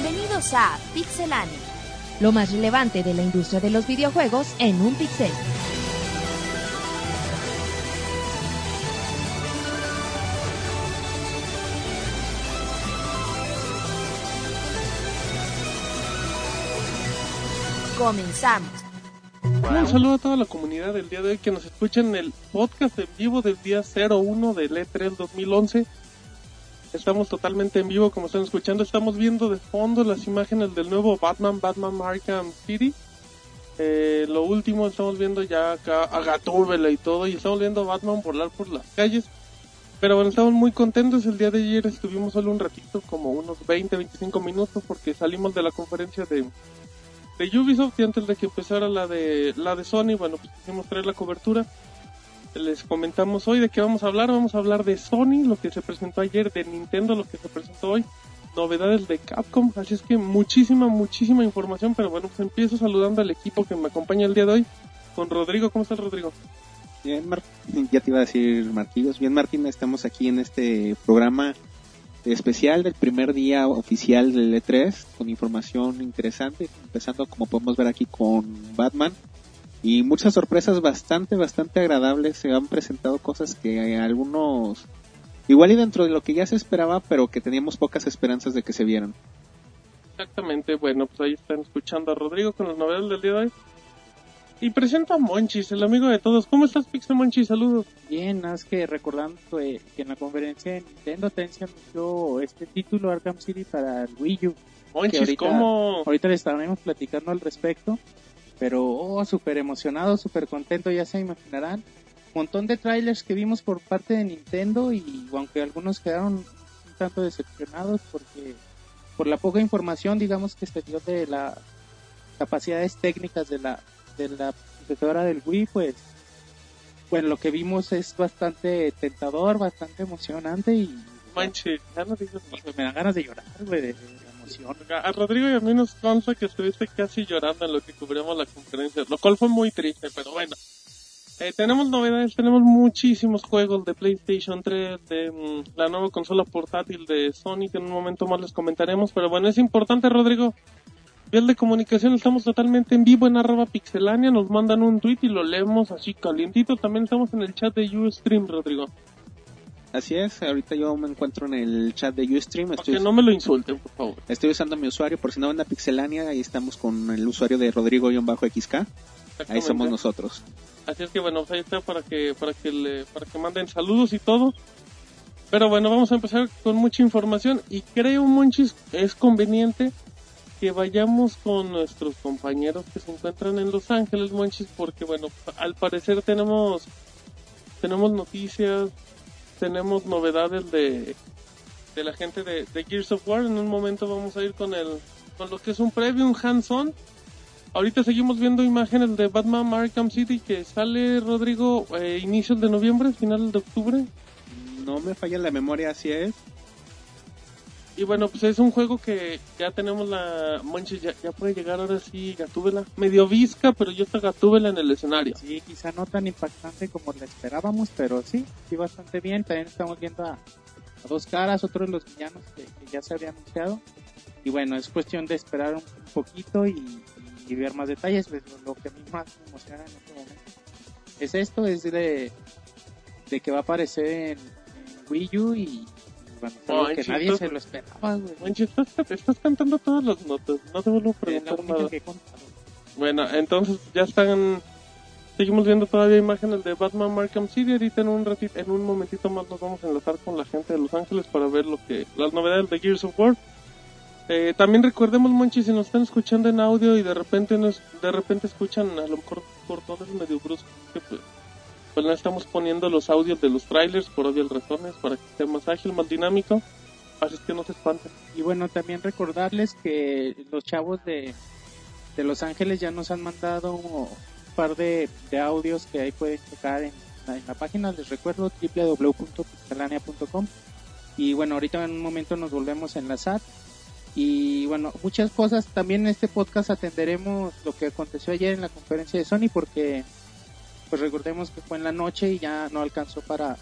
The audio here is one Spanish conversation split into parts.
Bienvenidos a Pixelania. Lo más relevante de la industria de los videojuegos en un pixel. Comenzamos. Un saludo a toda la comunidad del día de hoy que nos escucha en el podcast en vivo del día 01 del E3 2011. Estamos totalmente en vivo, como están escuchando. Estamos viendo de fondo las imágenes del nuevo Batman, Batman Arkham City. Eh, lo último, estamos viendo ya acá a Gatúbela y todo. Y estamos viendo Batman volar por las calles. Pero bueno, estamos muy contentos. El día de ayer estuvimos solo un ratito, como unos 20, 25 minutos, porque salimos de la conferencia de, de Ubisoft y antes de que empezara la de la de Sony, bueno, pues quisimos traer la cobertura. Les comentamos hoy de qué vamos a hablar. Vamos a hablar de Sony, lo que se presentó ayer, de Nintendo, lo que se presentó hoy, novedades de Capcom. Así es que muchísima, muchísima información. Pero bueno, pues empiezo saludando al equipo que me acompaña el día de hoy. Con Rodrigo, ¿cómo estás, Rodrigo? Bien, Mar ya te iba a decir Marquillos. Bien, Martín, estamos aquí en este programa especial del primer día oficial del E3 con información interesante, empezando como podemos ver aquí con Batman y muchas sorpresas bastante, bastante agradables. Se han presentado cosas que algunos, igual y dentro de lo que ya se esperaba, pero que teníamos pocas esperanzas de que se vieran. Exactamente, bueno, pues ahí están escuchando a Rodrigo con las novedades del día de hoy. Y presento a Monchis, el amigo de todos. ¿Cómo estás, Pixel Monchis? Saludos. Bien, nada más que recordando que, que en la conferencia de Nintendo también se anunció este título Arkham City para el Wii U. Monchis, ahorita, ¿cómo? Ahorita le estaremos platicando al respecto. Pero, oh, súper emocionado, súper contento, ya se imaginarán. Montón de trailers que vimos por parte de Nintendo y aunque algunos quedaron un tanto decepcionados porque por la poca información, digamos, que se dio de las capacidades técnicas de la de la computadora del Wii, pues bueno, lo que vimos es bastante tentador, bastante emocionante y Monchis, ya no pues, me dan ganas de llorar, güey, A Rodrigo y a mí nos consta que estuviste casi llorando en lo que cubrimos la conferencia, lo cual fue muy triste, pero bueno. Eh, tenemos novedades, tenemos muchísimos juegos de PlayStation 3, de mm, la nueva consola portátil de Sony, en un momento más les comentaremos, pero bueno, es importante, Rodrigo. Vial de comunicación, estamos totalmente en vivo en arroba pixelania, nos mandan un tweet y lo leemos así calientito. También estamos en el chat de Ustream, Rodrigo. Así es, ahorita yo me encuentro en el chat de Ustream. Para que no me lo insulten, por favor. Estoy usando mi usuario, por si no ven a Pixelania, ahí estamos con el usuario de Rodrigo-XK. Ahí somos nosotros. Así es que bueno, pues ahí está para que para que le para que manden saludos y todo. Pero bueno, vamos a empezar con mucha información y creo Monchis es conveniente que vayamos con nuestros compañeros que se encuentran en Los Ángeles, Monchis, porque bueno, al parecer tenemos tenemos noticias, tenemos novedades de de la gente de, Gears of War. En un momento vamos a ir con el con lo que es un preview, un hands-on. Ahorita seguimos viendo imágenes de Batman Arkham City que sale, Rodrigo, eh, inicios de noviembre, final de octubre. No me falla la memoria, así es. Y bueno, pues es un juego que ya tenemos la... Monchis, ya, ya puede llegar ahora sí Gatúbela. Medio visca, pero ya está Gatúbela en el escenario. Sí, quizá no tan impactante como lo esperábamos, pero sí, sí bastante bien. También estamos viendo a, a dos caras, otro de los villanos que, que ya se había anunciado. Y bueno, es cuestión de esperar un, un poquito y, y, ver más detalles. Pues, lo, lo que a mí más me emociona en este momento es esto, es de, de que va a aparecer en, en Wii U y, es algo que nadie se lo esperaba, güey. Estás, estás cantando todas las notas. No te vuelvo a preguntar nada. Bueno, entonces ya están... Seguimos viendo todavía imágenes de Batman Arkham City. Ahorita en un ratito, en un momentito más nos vamos a enlazar con la gente de Los Ángeles para ver lo que las novedades de Gears of War. Eh, también recordemos, Monchi, si nos están escuchando en audio y de repente nos, de repente escuchan a lo mejor cortones medio bruscos, que pues, no estamos poniendo los audios de los trailers por obvias razones, para que esté más ágil, más dinámico. Así es que no se espanten. Y bueno, también recordarles que los chavos de, de Los Ángeles ya nos han mandado un par de, audios que ahí pueden checar en la página. Les recuerdo www.pixelania.com. Y bueno, ahorita en un momento nos volvemos a enlazar. Y bueno, muchas cosas. También en este podcast atenderemos lo que aconteció ayer en la conferencia de Sony porque pues recordemos que fue en la noche y ya no alcanzó para,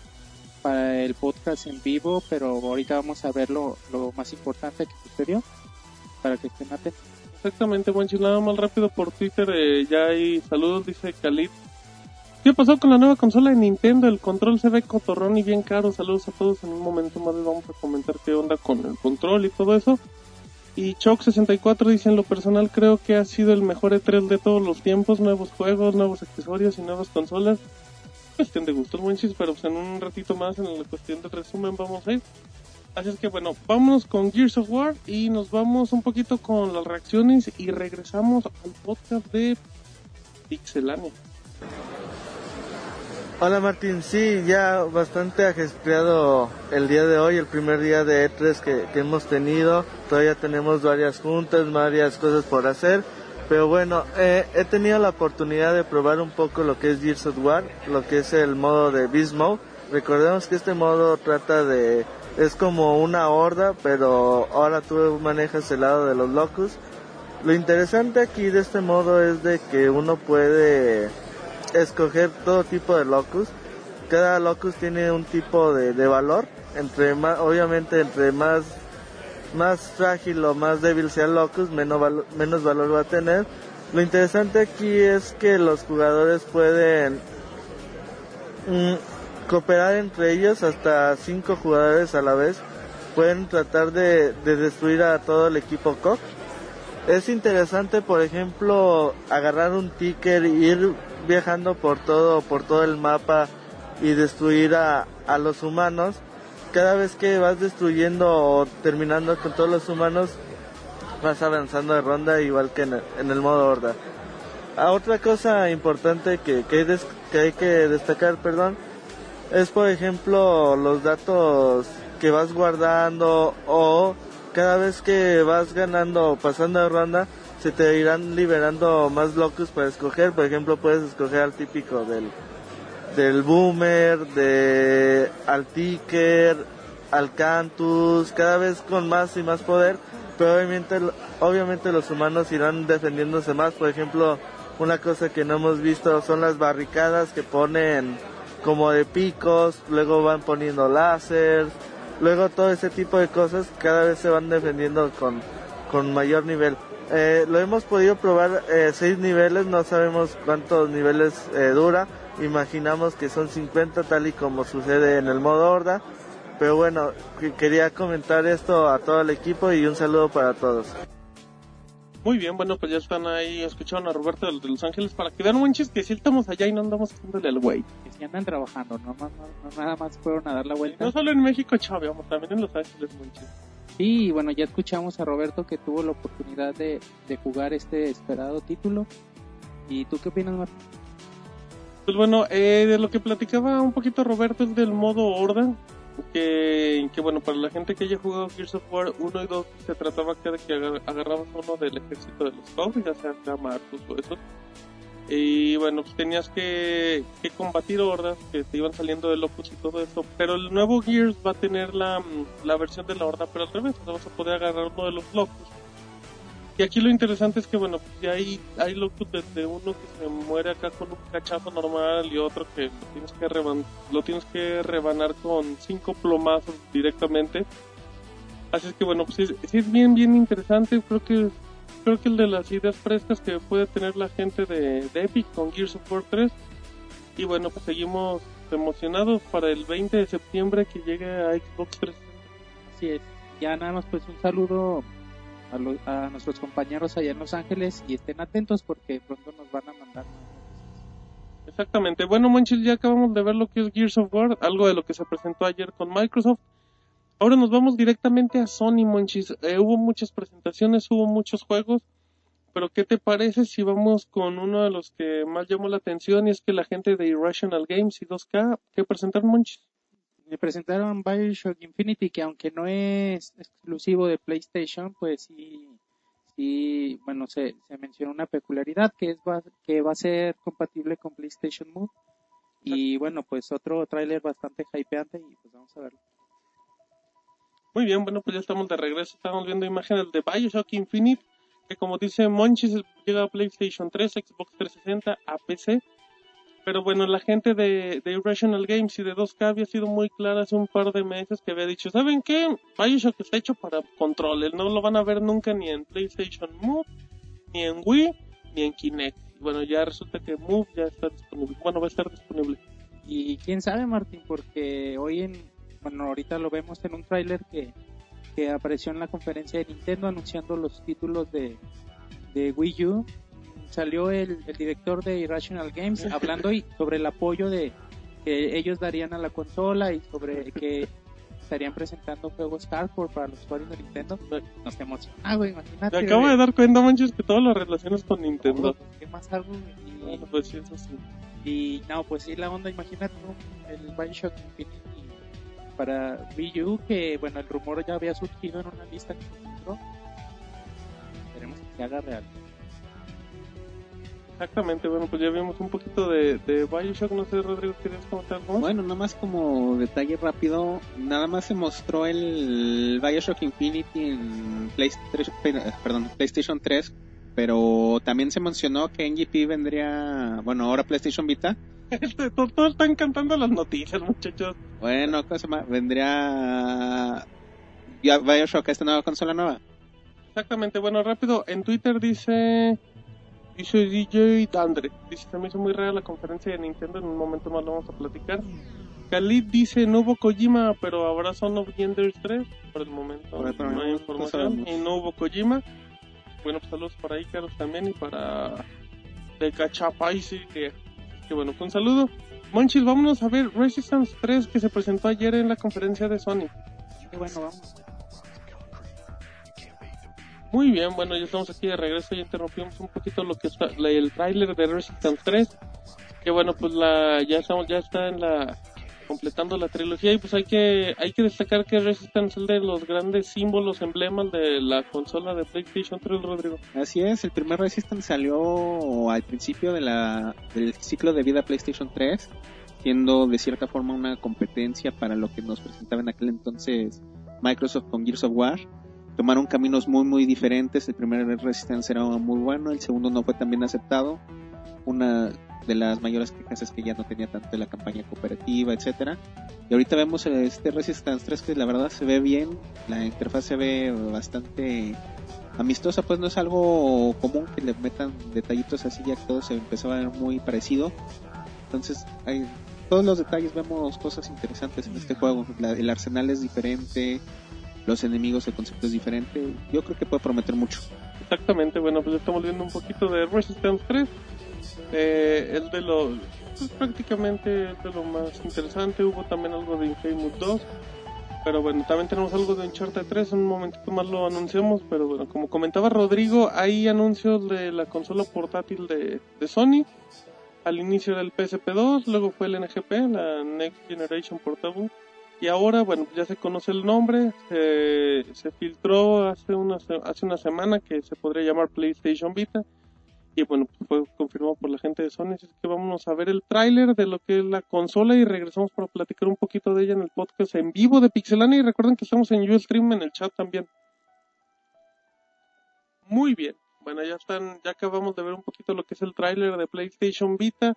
para el podcast en vivo, pero ahorita vamos a ver lo, lo más importante que sucedió. para que estén atentos. Exactamente, Monchis, nada más rápido por Twitter, eh, ya hay saludos, dice Khalid. ¿Qué pasó con la nueva consola de Nintendo? El control se ve cotorrón y bien caro. Saludos a todos. En un momento más les vamos a comentar qué onda con el control y todo eso. Y Choc64 dice, en lo personal creo que ha sido el mejor E3 de todos los tiempos. Nuevos juegos, nuevos accesorios y nuevas consolas. Cuestión de gustos, Monchis, pero pues en un ratito más en la cuestión de resumen vamos a ir. Así es que bueno, vámonos con Gears of War y nos vamos un poquito con las reacciones y regresamos al podcast de Pixelania. Hola Martín, sí, ya bastante ajetreado el día de hoy, el primer día de E3 que, que, hemos tenido. Todavía tenemos varias juntas, varias cosas por hacer. Pero bueno, eh, he tenido la oportunidad de probar un poco lo que es Gears of War, lo que es el modo de Beast Mode. Recordemos que este modo trata de... es como una horda, pero ahora tú manejas el lado de los locus. Lo interesante aquí de este modo es de que uno puede escoger todo tipo de locus. Cada locus tiene un tipo de, valor. Entre más, obviamente entre más más frágil o más débil sea el locus, menos, menos valor va a tener. Lo interesante aquí es que los jugadores pueden mm, cooperar entre ellos hasta cinco jugadores a la vez. Pueden tratar de, de destruir a todo el equipo COC. Es interesante, por ejemplo, agarrar un ticker ir viajando por todo, por todo el mapa y destruir a, a los humanos. Cada vez que vas destruyendo o terminando con todos los humanos, vas avanzando de ronda igual que en el, modo horda. Ah, otra cosa importante que, que, hay des, que hay que destacar, perdón, es por ejemplo los datos que vas guardando o cada vez que vas ganando o pasando de ronda, se te irán liberando más locus para escoger. Por ejemplo, puedes escoger al típico del, del Boomer, de al Ticker, al Cantus, cada vez con más y más poder. Pero obviamente, obviamente los humanos irán defendiéndose más. Por ejemplo, una cosa que no hemos visto son las barricadas que ponen como de picos, luego van poniendo láser, luego todo ese tipo de cosas cada vez se van defendiendo con, con mayor nivel. Eh, lo hemos podido probar eh, seis niveles, no sabemos cuántos niveles eh, dura, imaginamos que son 50 tal y como sucede en el modo horda, pero bueno, quería comentar esto a todo el equipo y un saludo para todos. Muy bien, bueno, pues ya están ahí, escucharon a Roberto de Los Ángeles para que vean manches que si estamos allá y no andamos haciéndole al güey. Que si andan trabajando, no, no, no, nada más fueron a dar la vuelta. No solo en México, chave, vamos, también en Los Ángeles, manches. Sí, bueno, ya escuchamos a Roberto que tuvo la oportunidad de, de jugar este esperado título. ¿Y tú qué opinas, Martín? Pues bueno, eh, de lo que platicaba un poquito Roberto es del modo Horda, que, que bueno, para la gente que haya jugado Gears of War 1 y 2 se trataba que de que agarrabas uno del ejército de los Cogs, ya sea Marcus o eso. Y bueno, pues tenías que, que combatir hordas que te iban saliendo de locos y todo eso. Pero el nuevo Gears va a tener la, la versión de la horda, pero al revés, vas a poder agarrar uno de los locos. Y aquí lo interesante es que, bueno, pues ya hay, hay locos desde uno que se muere acá con un cachazo normal y otro que lo tienes que, rebanar con cinco plomazos directamente. Así es que, bueno, pues sí es bien, bien interesante. Creo que creo que el de las ideas frescas que puede tener la gente de, de, Epic con Gears of War 3. Y bueno, pues seguimos emocionados para el 20 de septiembre que llegue a Xbox 360. Así es. Ya nada más pues un saludo a, lo, a nuestros compañeros allá en Los Ángeles y estén atentos porque pronto nos van a mandar. Exactamente. Bueno, Monchil, ya acabamos de ver lo que es Gears of War, algo de lo que se presentó ayer con Microsoft. Ahora nos vamos directamente a Sony, Monchis. Eh, hubo muchas presentaciones, hubo muchos juegos, pero ¿qué te parece si vamos con uno de los que más llamó la atención y es que la gente de Irrational Games y 2K, ¿qué presentaron, Monchis? Me presentaron Bioshock Infinity, que aunque no es exclusivo de PlayStation, pues sí, sí bueno, se, se menciona una peculiaridad que es va, que va a ser compatible con PlayStation Move. Y bueno, pues otro tráiler bastante hypeante y pues vamos a verlo. Muy bien, bueno, pues ya estamos de regreso. Estamos viendo imágenes de Bioshock Infinite, que como dice Monchis, llega a PlayStation 3, Xbox 360, a PC. Pero bueno, la gente de, Irrational Games y de 2K había sido muy clara hace un par de meses que había dicho, ¿saben qué? Bioshock está hecho para controles, no lo van a ver nunca ni en PlayStation Move, ni en Wii, ni en Kinect. Bueno, ya resulta que Move ya está disponible. Bueno, va a estar disponible. Y quién sabe, Martín, porque hoy en, bueno, ahorita lo vemos en un tráiler que, que apareció en la conferencia de Nintendo anunciando los títulos de, de Wii U. Salió el, el director de Irrational Games hablando y sobre el apoyo de que ellos darían a la consola y sobre que estarían presentando juegos hardcore para los usuarios de Nintendo. Nos emociona, ah, güey, imagínate. Me acabo güey. de dar cuenta, manches, que todo lo relacionas con Nintendo. ¿Qué más algo? Y- Bueno, pues sí, eso sí. Y no, pues sí, la onda, imagínate ¿no? el Bioshock Infinity para Wii U, que bueno, el rumor ya había surgido en una lista que se filtró. Esperemos que se haga real. Exactamente, bueno, pues ya vimos un poquito de, de Bioshock, no sé, Rodrigo, ¿querías comentar algo? Bueno, nada más como detalle rápido, nada más se mostró el Bioshock Infinity en PlayStation, perdón, PlayStation 3, pero también se mencionó que NGP vendría, bueno, ahora PlayStation Vita, to- todos están cantando las noticias, muchachos. bueno, ¿cómo se llama? Vendría Bioshock esta nueva consola nueva. Exactamente, bueno, rápido, en Twitter dice... Dice DJ Dandre. Dice, se me hizo muy rara la conferencia de Nintendo, en un momento más lo vamos a platicar. Khalid dice, no hubo Kojima, pero habrá Son of Genders 3. Por el momento no hay información. y no hubo Kojima. Bueno, pues saludos para Icaros también y para... De Cachapaisi, que, que bueno, pues un saludo. Monchis, vámonos a ver Resistance 3 que se presentó ayer en la conferencia de Sony. Y bueno, vamos. Muy bien, bueno, ya estamos aquí de regreso, ya interrumpimos un poquito lo que está, el tráiler de Resistance 3, que bueno, pues la, ya estamos, ya está en la, completando la trilogía y pues hay que, hay que destacar que Resistance es de los grandes símbolos, emblemas de la consola de PlayStation 3, Rodrigo. Así es, el primer Resistance salió al principio de la, del ciclo de vida PlayStation 3, siendo de cierta forma una competencia para lo que nos presentaba en aquel entonces Microsoft con Gears of War. Tomaron caminos muy muy diferentes, el primer Resistance era muy bueno, el segundo no fue tan bien aceptado. Una de las mayores quejas es que ya no tenía tanto la campaña cooperativa, etcétera. Y ahorita vemos este Resistance 3 que la verdad se ve bien, la interfaz se ve bastante amistosa, pues no es algo común que le metan detallitos así, ya que todo se empezó a ver muy parecido. Entonces, hay todos los detalles vemos cosas interesantes en este juego. La- el arsenal es diferente, los enemigos, el concepto es diferente. Yo creo que puede prometer mucho. Exactamente, bueno, pues estamos viendo un poquito de Resistance 3. Eh, el de lo, pues prácticamente de lo más interesante. Hubo también algo de Infamous 2. Pero bueno, también tenemos algo de Uncharted 3. En un momentito más lo anunciamos. Pero bueno, como comentaba Rodrigo, hay anuncios de la consola portátil de, de Sony. Al inicio del PSP2, luego fue el NGP, la Next Generation Portable. Y ahora, bueno, ya se conoce el nombre, se, se filtró hace una, hace una semana que se podría llamar PlayStation Vita. Y bueno, fue confirmado por la gente de Sony. Así que vámonos a ver el tráiler de lo que es la consola y regresamos para platicar un poquito de ella en el podcast en vivo de Pixelania. Y recuerden que estamos en Ustream en el chat también. Muy bien. Bueno, ya están, ya acabamos de ver un poquito lo que es el tráiler de PlayStation Vita.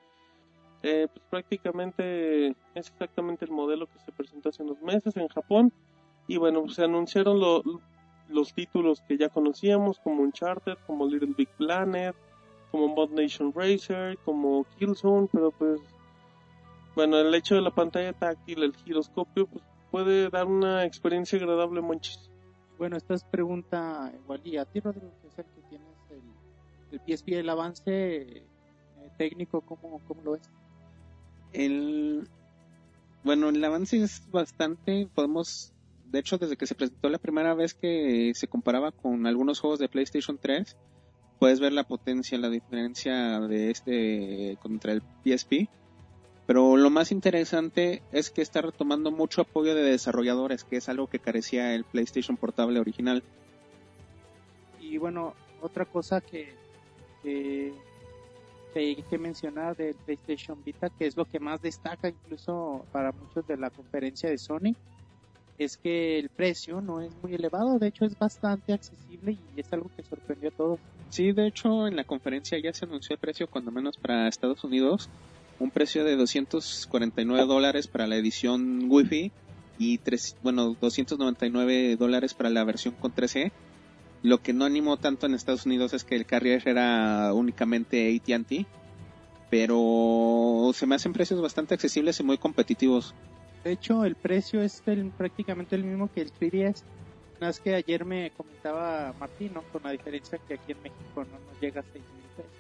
Eh, pues prácticamente es exactamente el modelo que se presentó hace unos meses en Japón. Y bueno, pues se anunciaron lo- los títulos que ya conocíamos, como Uncharted, como Little Big Planet, como Mod Nation Racer, como Killzone, pero pues bueno, el hecho de la pantalla táctil, el giroscopio, pues puede dar una experiencia agradable, monchis. Bueno, esta es pregunta igual y a ti, Rodrigo, que es el que tienes el, el PSP, el avance eh, técnico, ¿cómo, ¿cómo lo ves? El, bueno, el avance es bastante, podemos, de hecho, desde que se presentó la primera vez que se comparaba con algunos juegos de PlayStation 3, puedes ver la potencia, la diferencia de este contra el PSP. Pero lo más interesante es que está retomando mucho apoyo de desarrolladores, que es algo que carecía el PlayStation Portable original. Y bueno, otra cosa que, que, que hay que mencionar del PlayStation Vita, que es lo que más destaca incluso para muchos de la conferencia de Sony, es que el precio no es muy elevado, de hecho es bastante accesible y es algo que sorprendió a todos. Sí, de hecho, en la conferencia ya se anunció el precio, cuando menos para Estados Unidos. un precio de 249 dólares para la edición Wi-Fi y tres, bueno 299 dólares para la versión con 3G. Lo que no animó tanto en Estados Unidos es que el carrier era únicamente AT&T, pero se me hacen precios bastante accesibles y muy competitivos. De hecho, el precio es el, prácticamente el mismo que el 3DS. Nada más que ayer me comentaba Martín, ¿no? Con la diferencia que aquí en México no nos llega a 6 mil pesos.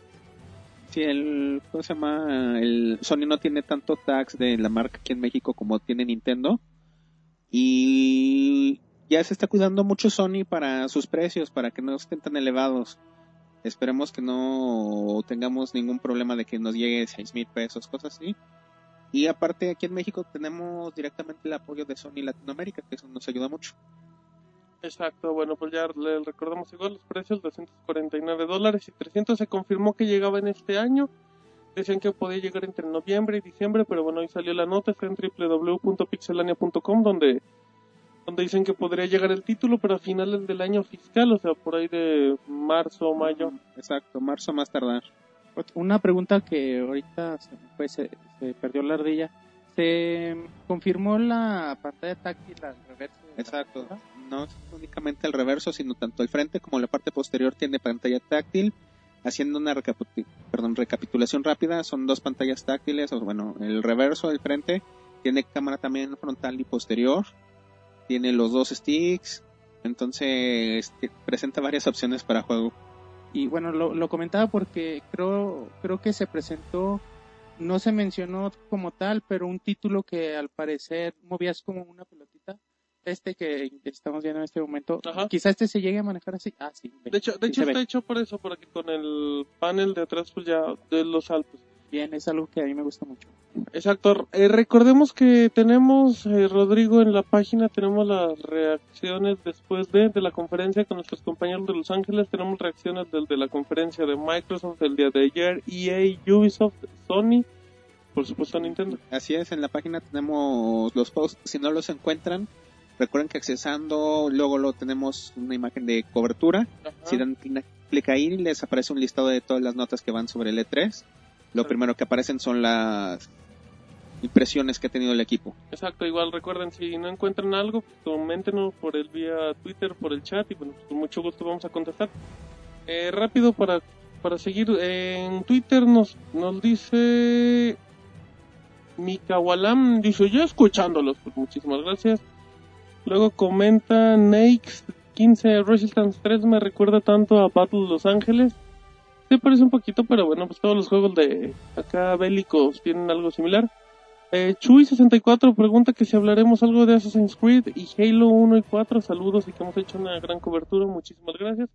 Sí, el, ¿cómo se llama? El Sony no tiene tanto tax de la marca aquí en México como tiene Nintendo. Y ya se está cuidando mucho Sony para sus precios, para que no estén tan elevados. Esperemos que no tengamos ningún problema de que nos llegue 6 mil pesos, cosas así. Y aparte aquí en México tenemos directamente el apoyo de Sony Latinoamérica, que eso nos ayuda mucho. Exacto, bueno, pues ya le recordamos igual los precios, 249 dólares y 300 se confirmó que llegaba en este año. Decían que podía llegar entre noviembre y diciembre, pero bueno, hoy salió la nota, está en www.pixelania.com donde donde dicen que podría llegar el título, pero a finales del año fiscal, o sea, por ahí de marzo o mayo. Exacto, marzo más tardar. Una pregunta que ahorita se, pues, se, se perdió la ardilla. ¿Se confirmó la pantalla táctil al reverso? Exacto. No es únicamente el reverso, sino tanto el frente como la parte posterior tiene pantalla táctil. Haciendo una perdón, recapitulación rápida, son dos pantallas táctiles, o bueno, el reverso del frente tiene cámara también frontal y posterior, tiene los dos sticks, entonces presenta varias opciones para juego. Y bueno, lo, lo comentaba porque creo, creo que se presentó, no se mencionó como tal, pero un título que al parecer movías como una pelotita este que estamos viendo en este momento, Ajá. quizá este se llegue a manejar así. Ah, sí. De hecho, de sí hecho está hecho por eso, para que con el panel de atrás, pues ya de los saltos. Bien, es algo que a mí me gusta mucho. Exacto. Eh, recordemos que tenemos, eh, Rodrigo, en la página tenemos las reacciones después de, de la conferencia con nuestros compañeros de Los Ángeles. Tenemos reacciones del de la conferencia de Microsoft el día de ayer, EA, Ubisoft, Sony, por supuesto Nintendo. Así es, en la página tenemos los posts, si no los encuentran, recuerden que accesando, luego lo tenemos una imagen de cobertura, Ajá. si dan clic- ahí les aparece un listado de todas las notas que van sobre el E3. Lo primero que aparecen son las impresiones que ha tenido el equipo. Exacto, igual recuerden, si no encuentran algo, pues coméntenos por el vía Twitter, por el chat y bueno, pues, con mucho gusto vamos a contestar. Eh, rápido para, para seguir, eh, en Twitter nos, nos dice Mikawalam, dice yo escuchándolos, pues muchísimas gracias. Luego comenta Nakes 15 Resistance 3 me recuerda tanto a Battle Los Ángeles. Se parece un poquito, pero bueno, pues todos los juegos de acá bélicos tienen algo similar. Eh, Chuy64 pregunta que si hablaremos algo de Assassin's Creed y Halo 1 y 4. Saludos y que hemos hecho una gran cobertura. Muchísimas gracias.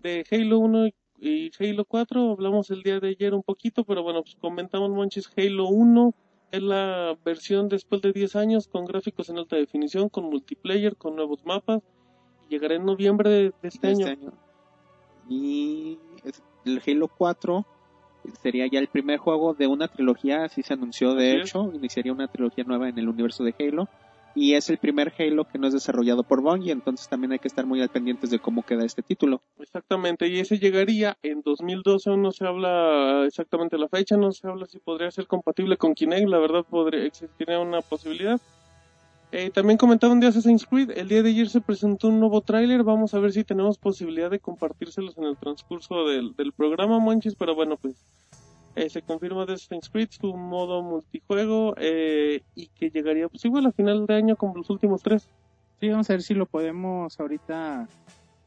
De Halo 1 y- y Halo 4 hablamos el día de ayer un poquito, pero bueno, pues comentamos Monchis Halo 1. Es la versión después de 10 años con gráficos en alta definición, con multiplayer, con nuevos mapas. Y llegará en noviembre de, de este, año. este año. Y el Halo 4 sería ya el primer juego de una trilogía, así se anunció de Así es. hecho, iniciaría una trilogía nueva en el universo de Halo. Y es el primer Halo que no es desarrollado por Bungie, entonces también hay que estar muy al pendientes de cómo queda este título. Exactamente, y ese llegaría en 2012, aún no se habla exactamente la fecha, no se habla si podría ser compatible con Kinect, la verdad podría, existiría una posibilidad. Eh, también comentaban de Assassin's Creed, el día de ayer se presentó un nuevo tráiler, vamos a ver si tenemos posibilidad de compartírselos en el transcurso del, del programa, Monchis, pero bueno, pues eh, se confirma de Assassin's Creed su modo multijuego eh, y que llegaría pues igual a final de año como los últimos tres. Sí, vamos a ver si lo podemos ahorita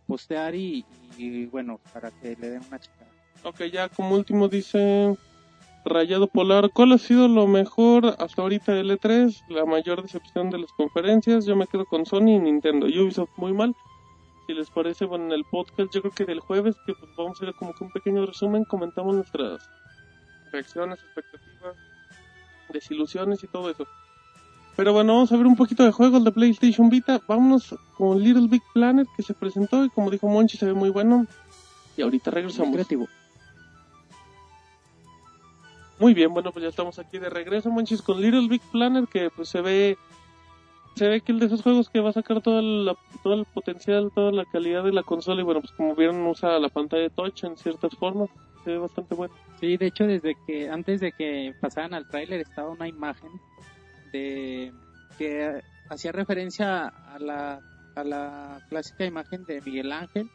postear y, y, bueno, para que le den una checada. Ok, ya como último dice Rayado Polar, ¿cuál ha sido lo mejor hasta ahorita del E3? La mayor decepción de las conferencias, yo me quedo con Sony y Nintendo. Ubisoft muy mal. Si les parece, bueno, en el podcast yo creo que del jueves, que pues vamos a hacer como que un pequeño resumen, comentamos nuestras reacciones, expectativas, desilusiones y todo eso. Pero bueno, vamos a ver un poquito de juegos de PlayStation Vita. Vámonos con Little Big Planet que se presentó y como dijo Monchi se ve muy bueno. Y ahorita regresamos. Creativo. Muy bien, bueno, pues ya estamos aquí de regreso, Monchis, con Little Big Planet, que pues se ve, se ve que el de esos juegos que va a sacar todo el, todo el potencial, toda la calidad de la consola, y bueno, pues como vieron usa la pantalla de touch en ciertas formas, se ve bastante bueno. Sí, de hecho, desde que antes de que pasaran al tráiler estaba una imagen de que hacía referencia a la, a la clásica imagen de Miguel Ángel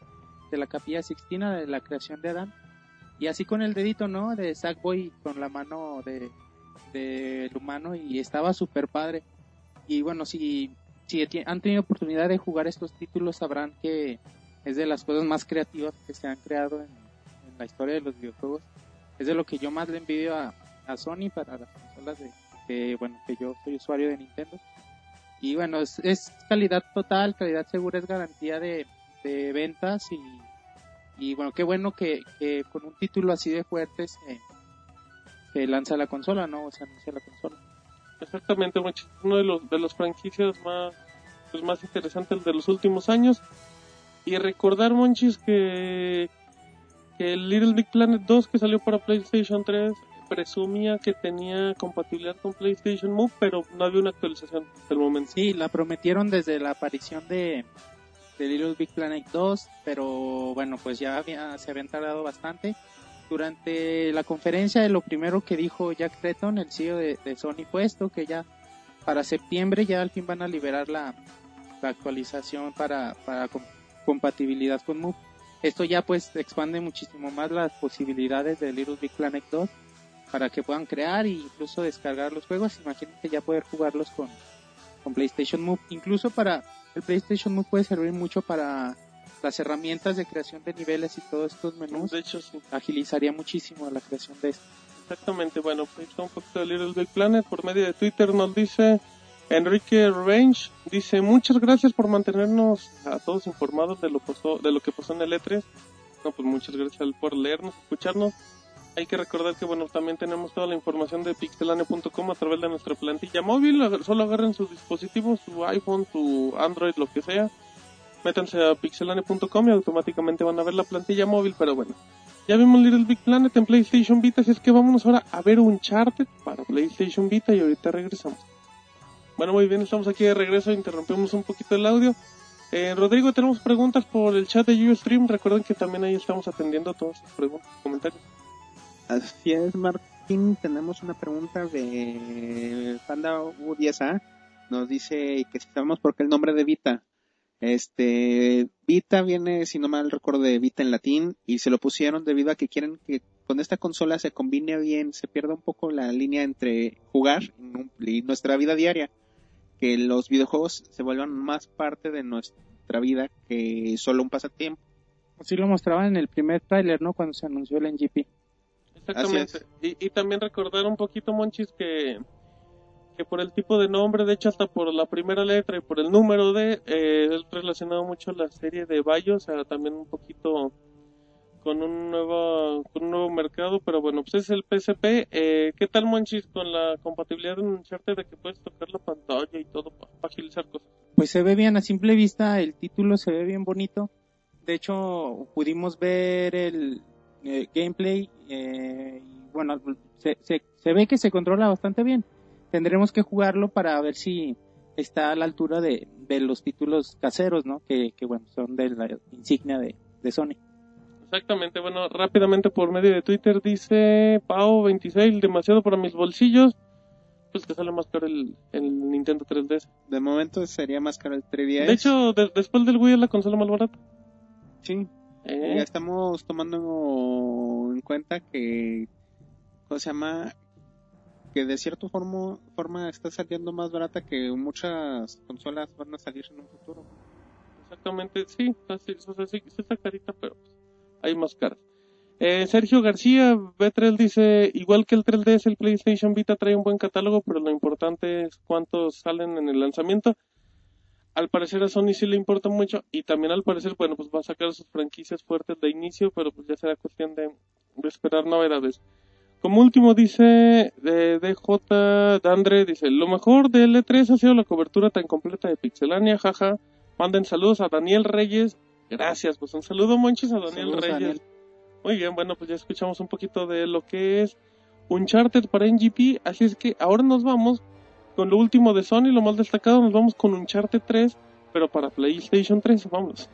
de la Capilla Sixtina de la creación de Adán y así con el dedito, ¿no? De Sackboy con la mano de del humano y estaba súper padre. Y bueno, si, si han tenido oportunidad de jugar estos títulos sabrán que es de las cosas más creativas que se han creado en, en la historia de los videojuegos. Es de lo que yo más le envidio a, a Sony para las consolas de, que bueno, que yo soy usuario de Nintendo. Y bueno, es, es calidad total, calidad segura, es garantía de, de ventas y, y bueno, qué bueno que, que con un título así de fuerte se, se lanza la consola, ¿no? O se anuncia la consola. Exactamente, uno de los de las franquicias más pues, más interesantes de los últimos años. Y recordar, Monchis, que, que el Little Big Planet 2 que salió para PlayStation 3 presumía que tenía compatibilidad con PlayStation Move, pero no había una actualización hasta el momento. Sí, la prometieron desde la aparición de, Little Big Planet 2, pero bueno, pues ya había, se habían tardado bastante. Durante la conferencia, lo primero que dijo Jack Tretton, el CEO de, Sony, fue esto, que ya para septiembre ya al fin van a liberar la, actualización para, para com- compatibilidad con Move. Esto ya pues expande muchísimo más las posibilidades de Little Big Planet 2 para que puedan crear e incluso descargar los juegos. Imagínate ya poder jugarlos con, con PlayStation Move. Incluso para el PlayStation Move puede servir mucho para las herramientas de creación de niveles y todos estos menús. De hecho, sí. Agilizaría muchísimo la creación de esto. Exactamente, bueno, pues un poquito de Little Big Planet. Por medio de Twitter nos dice Enrique Range, dice muchas gracias por mantenernos a todos informados de lo, de lo que pasó en el E3. No, pues muchas gracias por leernos, escucharnos. Hay que recordar que, bueno, también tenemos toda la información de pixelane.com a través de nuestra plantilla móvil. Solo agarren su dispositivo, su iPhone, su Android, lo que sea. Métanse a pixelane.com y automáticamente van a ver la plantilla móvil, pero bueno. Ya vimos Little Big Planet en PlayStation Vita, así es que vámonos ahora a ver Uncharted para PlayStation Vita y ahorita regresamos. Bueno, muy bien, estamos aquí de regreso, interrumpimos un poquito el audio. Eh, Rodrigo, tenemos preguntas por el chat de Ustream. Recuerden que también ahí estamos atendiendo todas sus preguntas y comentarios. Así es, Martín. Tenemos una pregunta de Panda U10A. Nos dice que si sabemos por qué el nombre de Vita. Este, Vita viene, si no mal recuerdo, de Vita en latín y se lo pusieron debido a que quieren que con esta consola se combine bien, se pierda un poco la línea entre jugar y nuestra vida diaria. Que los videojuegos se vuelvan más parte de nuestra vida que solo un pasatiempo. Así lo mostraban en el primer tráiler, ¿no? Cuando se anunció el NGP. Exactamente. Y, y también recordar un poquito, Monchis, que, que por el tipo de nombre, de hecho hasta por la primera letra y por el número de, eh, es relacionado mucho a la serie de Bayo, o sea, también un poquito con un nuevo con un nuevo mercado, pero bueno, pues es el PSP. Eh, ¿Qué tal, Monchis, con la compatibilidad de Uncharted de que puedes tocar la pantalla y todo para agilizar cosas? Pues se ve bien a simple vista, el título se ve bien bonito. De hecho, pudimos ver el eh, gameplay eh, y bueno, se, se, se ve que se controla bastante bien. Tendremos que jugarlo para ver si está a la altura de, de los títulos caseros, ¿no? Que, que bueno, son de la insignia de, de Sony. Exactamente, bueno, rápidamente por medio de Twitter dice Pau26, demasiado para mis bolsillos. Pues te sale más caro el, el Nintendo 3DS. De momento sería más caro el 3DS. De hecho, de- después del Wii es la consola más barata. sí, Eh, Ya estamos tomando en cuenta que, ¿cómo se llama? Que de cierta forma, forma está saliendo más barata que muchas consolas van a salir en un futuro. Exactamente, sí, o sea, sí, sí está carita, pero pues, hay más caras. Eh, Sergio García, B3 dice, igual que el 3DS, el PlayStation Vita trae un buen catálogo, pero lo importante es cuántos salen en el lanzamiento. Al parecer a Sony sí le importa mucho y también al parecer, bueno, pues va a sacar sus franquicias fuertes de inicio, pero pues ya será cuestión de, de esperar novedades. Como último dice eh, DJ Dandre, dice, lo mejor del E3 ha sido la cobertura tan completa de Pixelania, jaja. Manden saludos a Daniel Reyes. Gracias, pues un saludo, Monchis, a Daniel Saludos, Reyes. Daniel. Muy bien, bueno, pues ya escuchamos un poquito de lo que es Uncharted para NGP, así es que ahora nos vamos con lo último de Sony, lo más destacado, nos vamos con Uncharted 3, pero para PlayStation 3, vámonos.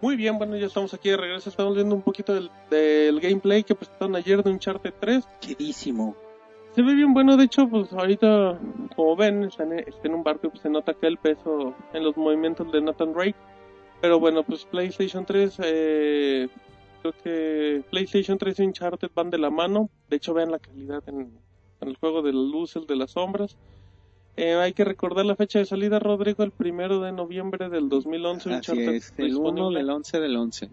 Muy bien, bueno, ya estamos aquí de regreso. Estamos viendo un poquito del, del gameplay que presentaron ayer de Uncharted 3. Queridísimo. Se ve bien bueno, de hecho, pues ahorita, como ven, está en, está en un barco, pues se nota que el peso en los movimientos de Nathan Drake. Pero bueno, pues PlayStation 3, eh, creo que PlayStation 3 y Uncharted van de la mano. De hecho, vean la calidad en, en el juego de las luces, de las sombras. Eh, hay que recordar la fecha de salida, Rodrigo, el primero de noviembre del 2011. Así Uncharted es, el 1 disponible. del 11 del 11.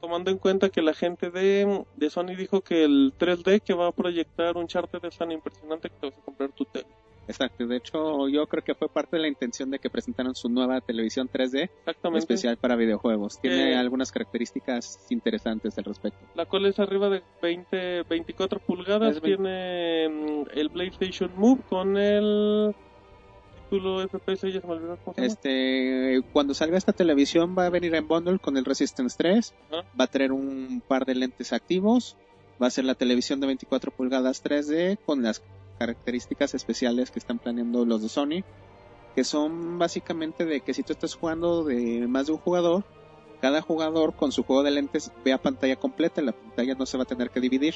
Tomando en cuenta que la gente de, de Sony dijo que el 3D que va a proyectar Uncharted es tan impresionante que te vas a comprar tu tele. Exacto, de hecho yo creo que fue parte de la intención de que presentaran su nueva televisión 3D Exactamente. especial para videojuegos. Tiene Eh, algunas características interesantes al respecto. La cual es arriba de 20, 24 pulgadas. Tiene mm, el PlayStation Move con el título FPS, ya se me olvidó cómo se llama. Este, cuando salga esta televisión va a venir en bundle con el Resistance 3, Ajá. va a traer un par de lentes activos, va a ser la televisión de 24 pulgadas 3D con las características especiales que están planeando los de Sony, que son básicamente de que si tú estás jugando de más de un jugador, cada jugador con su juego de lentes vea pantalla completa, la pantalla no se va a tener que dividir.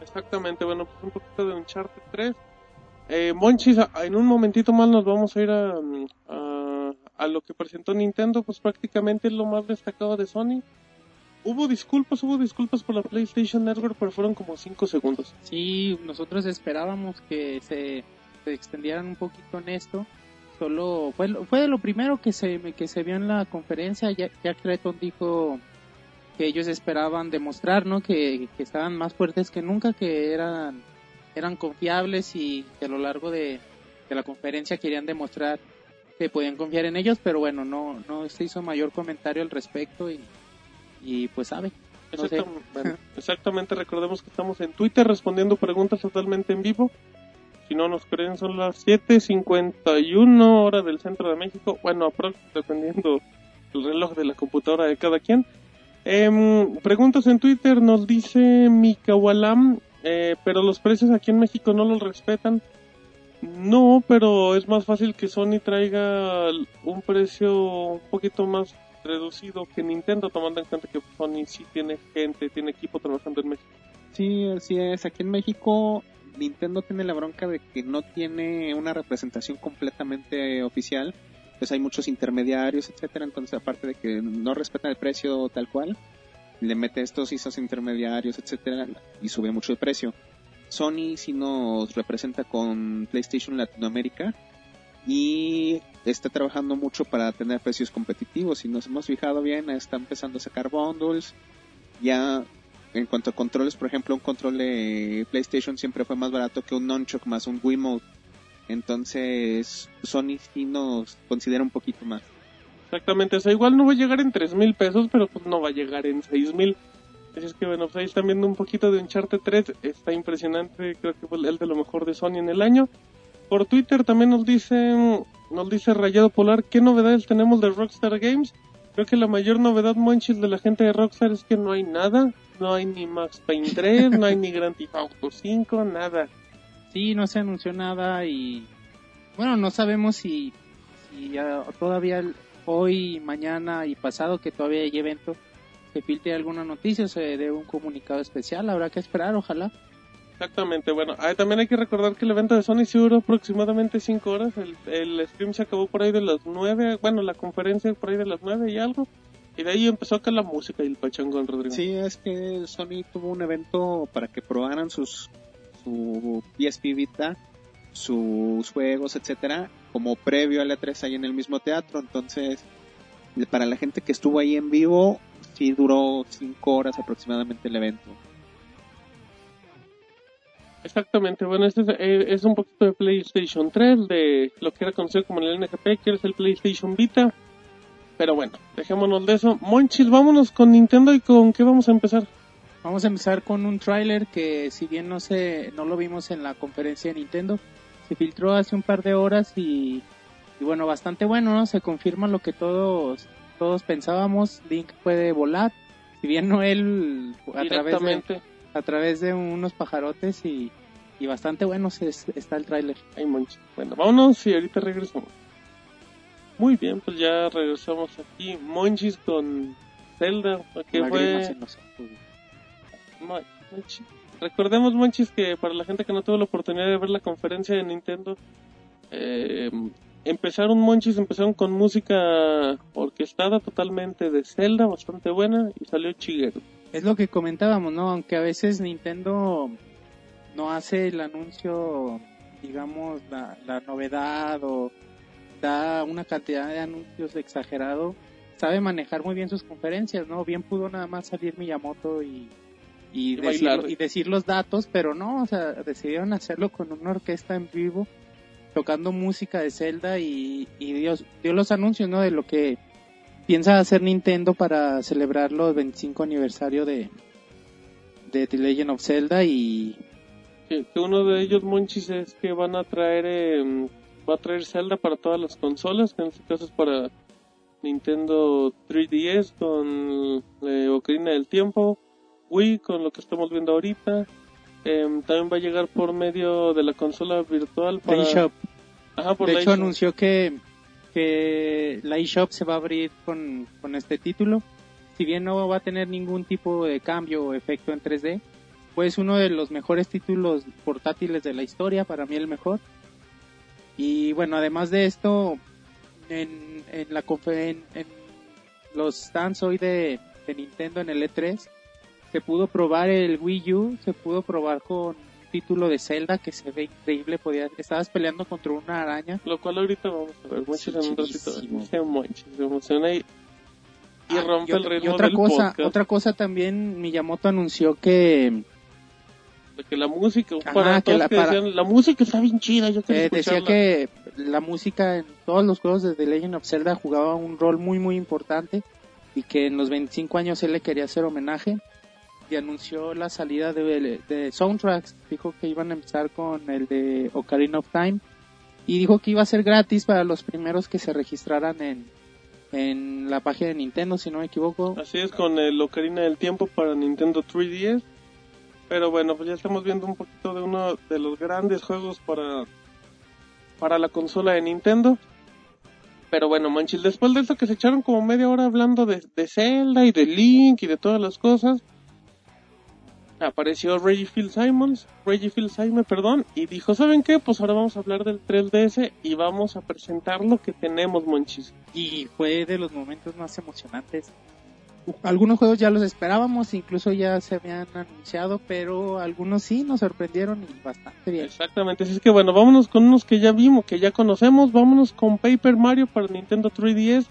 Exactamente, bueno, pues un poquito de Uncharted 3. Eh, Monchis, en un momentito más nos vamos a ir a, a, a lo que presentó Nintendo, pues prácticamente es lo más destacado de Sony. Hubo disculpas, hubo disculpas por la PlayStation Network, pero fueron como 5 segundos. Sí, nosotros esperábamos que se, extendieran un poquito en esto. Solo fue, fue lo primero que se, que se vio en la conferencia. Ya- Jack Tretton dijo que ellos esperaban demostrar, ¿no? Que, que estaban más fuertes que nunca, que eran, eran confiables y que a lo largo de, de la conferencia querían demostrar que podían confiar en ellos, pero bueno, no, no se hizo mayor comentario al respecto y, y pues sabe. No sé. Exactam- bueno, exactamente, recordemos que estamos en Twitter respondiendo preguntas totalmente en vivo. Si no nos creen, son las 7:51 hora del centro de México. Bueno, dependiendo el reloj de la computadora de cada quien. Em, preguntas en Twitter, nos dice Mikawalam, eh, pero los precios aquí en México no los respetan. No, pero es más fácil que Sony traiga un precio un poquito más reducido que Nintendo, tomando en cuenta que Sony sí tiene gente, tiene equipo trabajando en México. Sí, así es. Aquí en México Nintendo tiene la bronca de que no tiene una representación completamente oficial. Pues hay muchos intermediarios, etcétera. Entonces, aparte de que no respetan el precio tal cual, le mete estos esos intermediarios, etcétera, y sube mucho el precio. Sony sí nos representa con PlayStation Latinoamérica y está trabajando mucho para tener precios competitivos. Si nos hemos fijado bien, está empezando a sacar bundles. Ya en cuanto a controles, por ejemplo, un control de PlayStation siempre fue más barato que un Nunchuk más un Wiimote. Entonces, Sony sí nos considera un poquito más. Exactamente, o sea, igual no va a llegar en tres mil pesos, pero pues no va a llegar en seis mil. Así es que bueno, pues ahí están viendo un poquito de Uncharted 3, está impresionante, creo que fue el de lo mejor de Sony en el año. Por Twitter también nos dice, nos dice Rayado Polar, ¿qué novedades tenemos de Rockstar Games? Creo que la mayor novedad, Monchis, de la gente de Rockstar es que no hay nada, no hay ni Max Payne 3, no hay ni Grand Theft Auto 5, nada. Sí, no se anunció nada y bueno, no sabemos si, si ya todavía hoy, mañana y pasado que todavía hay evento se filtre alguna noticia o se dé un comunicado especial, habrá que esperar, ojalá. Exactamente, bueno, también hay que recordar que el evento de Sony sí duró aproximadamente 5 horas, el, el stream se acabó por ahí de las 9, bueno, la conferencia por ahí de las 9 y algo, y de ahí empezó acá la música y el pachangón, Rodrigo. Sí, es que Sony tuvo un evento para que probaran sus su PSP Vita, sus juegos, etcétera, como previo a la 3 ahí en el mismo teatro. Entonces, para la gente que estuvo ahí en vivo, sí duró 5 horas aproximadamente el evento. Exactamente, bueno, este es, eh, es un poquito de PlayStation 3, de lo que era conocido como el NGP, que es el PlayStation Vita. Pero bueno, dejémonos de eso. Monchis, vámonos con Nintendo y con qué vamos a empezar. Vamos a empezar con un tráiler que si bien no se no lo vimos en la conferencia de Nintendo, se filtró hace un par de horas y, y bueno, bastante bueno, ¿no? Se confirma lo que todos todos pensábamos, Link puede volar, si bien no él a través de, Directamente. A través de unos pajarotes y, y bastante bueno se, está el tráiler. Ay, Monchis. Bueno, vámonos y ahorita regresamos. Muy bien, pues ya regresamos aquí. Monchis con Zelda, Lágrimas fue... Monchis. Recordemos, Monchis, que para la gente que no tuvo la oportunidad de ver la conferencia de Nintendo, eh, empezaron Monchis, empezaron con música orquestada totalmente de Zelda, bastante buena, y salió Chiguero. Es lo que comentábamos, ¿no? Aunque a veces Nintendo no hace el anuncio, digamos, la, la novedad o da una cantidad de anuncios exagerado, sabe manejar muy bien sus conferencias, ¿no? Bien pudo nada más salir Miyamoto y, y, Y decir, bailar. y decir los datos, pero no, o sea, decidieron hacerlo con una orquesta en vivo, tocando música de Zelda y, y Dios dio los anuncios, ¿no? De lo que piensa hacer Nintendo para celebrar los 25 aniversario de, de The Legend of Zelda y Que, que uno de ellos, Monchis, es que van a traer, eh, va a traer Zelda para todas las consolas, que en este caso es para Nintendo 3DS con eh, Ocarina del Tiempo, Wii con lo que estamos viendo ahorita. Em, también va a llegar por medio de la consola virtual para... De hecho anunció que, que la eShop se va a abrir con, con este título. Si bien no va a tener ningún tipo de cambio o efecto en 3D, pues uno de los mejores títulos portátiles de la historia, para mí el mejor. Y bueno, además de esto, en, en la en, en los stands hoy de, de Nintendo en el E3, se pudo probar el Wii U, se pudo probar con título de Zelda que se ve increíble, podía, estabas peleando contra una araña Lo cual ahorita vamos a ver, Monchis Sí, un ratito. Dice Monchis, se emociona y, y Ah, rompe y el otra- ritmo y otra del cosa, podcast. otra cosa también Miyamoto anunció que De que la música, Ajá, para que la- que para- decían, la música está bien chida, yo eh, decía escucharla". que la música en todos los juegos de The Legend of Zelda jugaba un rol muy muy importante y que en los 25 años él le quería hacer homenaje y anunció la salida de, de soundtracks, dijo que iban a empezar con el de Ocarina of Time y dijo que iba a ser gratis para los primeros que se registraran en, en la página de Nintendo, si no me equivoco. Así es, con el Ocarina del Tiempo para Nintendo 3DS. Pero bueno, pues ya estamos viendo un poquito de uno de los grandes juegos para, para la consola de Nintendo. Pero bueno, Manchil, después de esto que se echaron como media hora hablando de, de Zelda y de Link y de todas las cosas, apareció Reggie Phil Simons, Reggie Phil Simon, perdón, y dijo, ¿saben qué? Pues ahora vamos a hablar del 3DS y vamos a presentar lo que tenemos, Monchis. y fue de los momentos más emocionantes. Algunos juegos ya los esperábamos, incluso ya se habían anunciado, pero algunos sí nos sorprendieron y bastante bien. Exactamente, así es que bueno, vámonos con unos que ya vimos, que ya conocemos, vámonos con Paper Mario para Nintendo 3DS,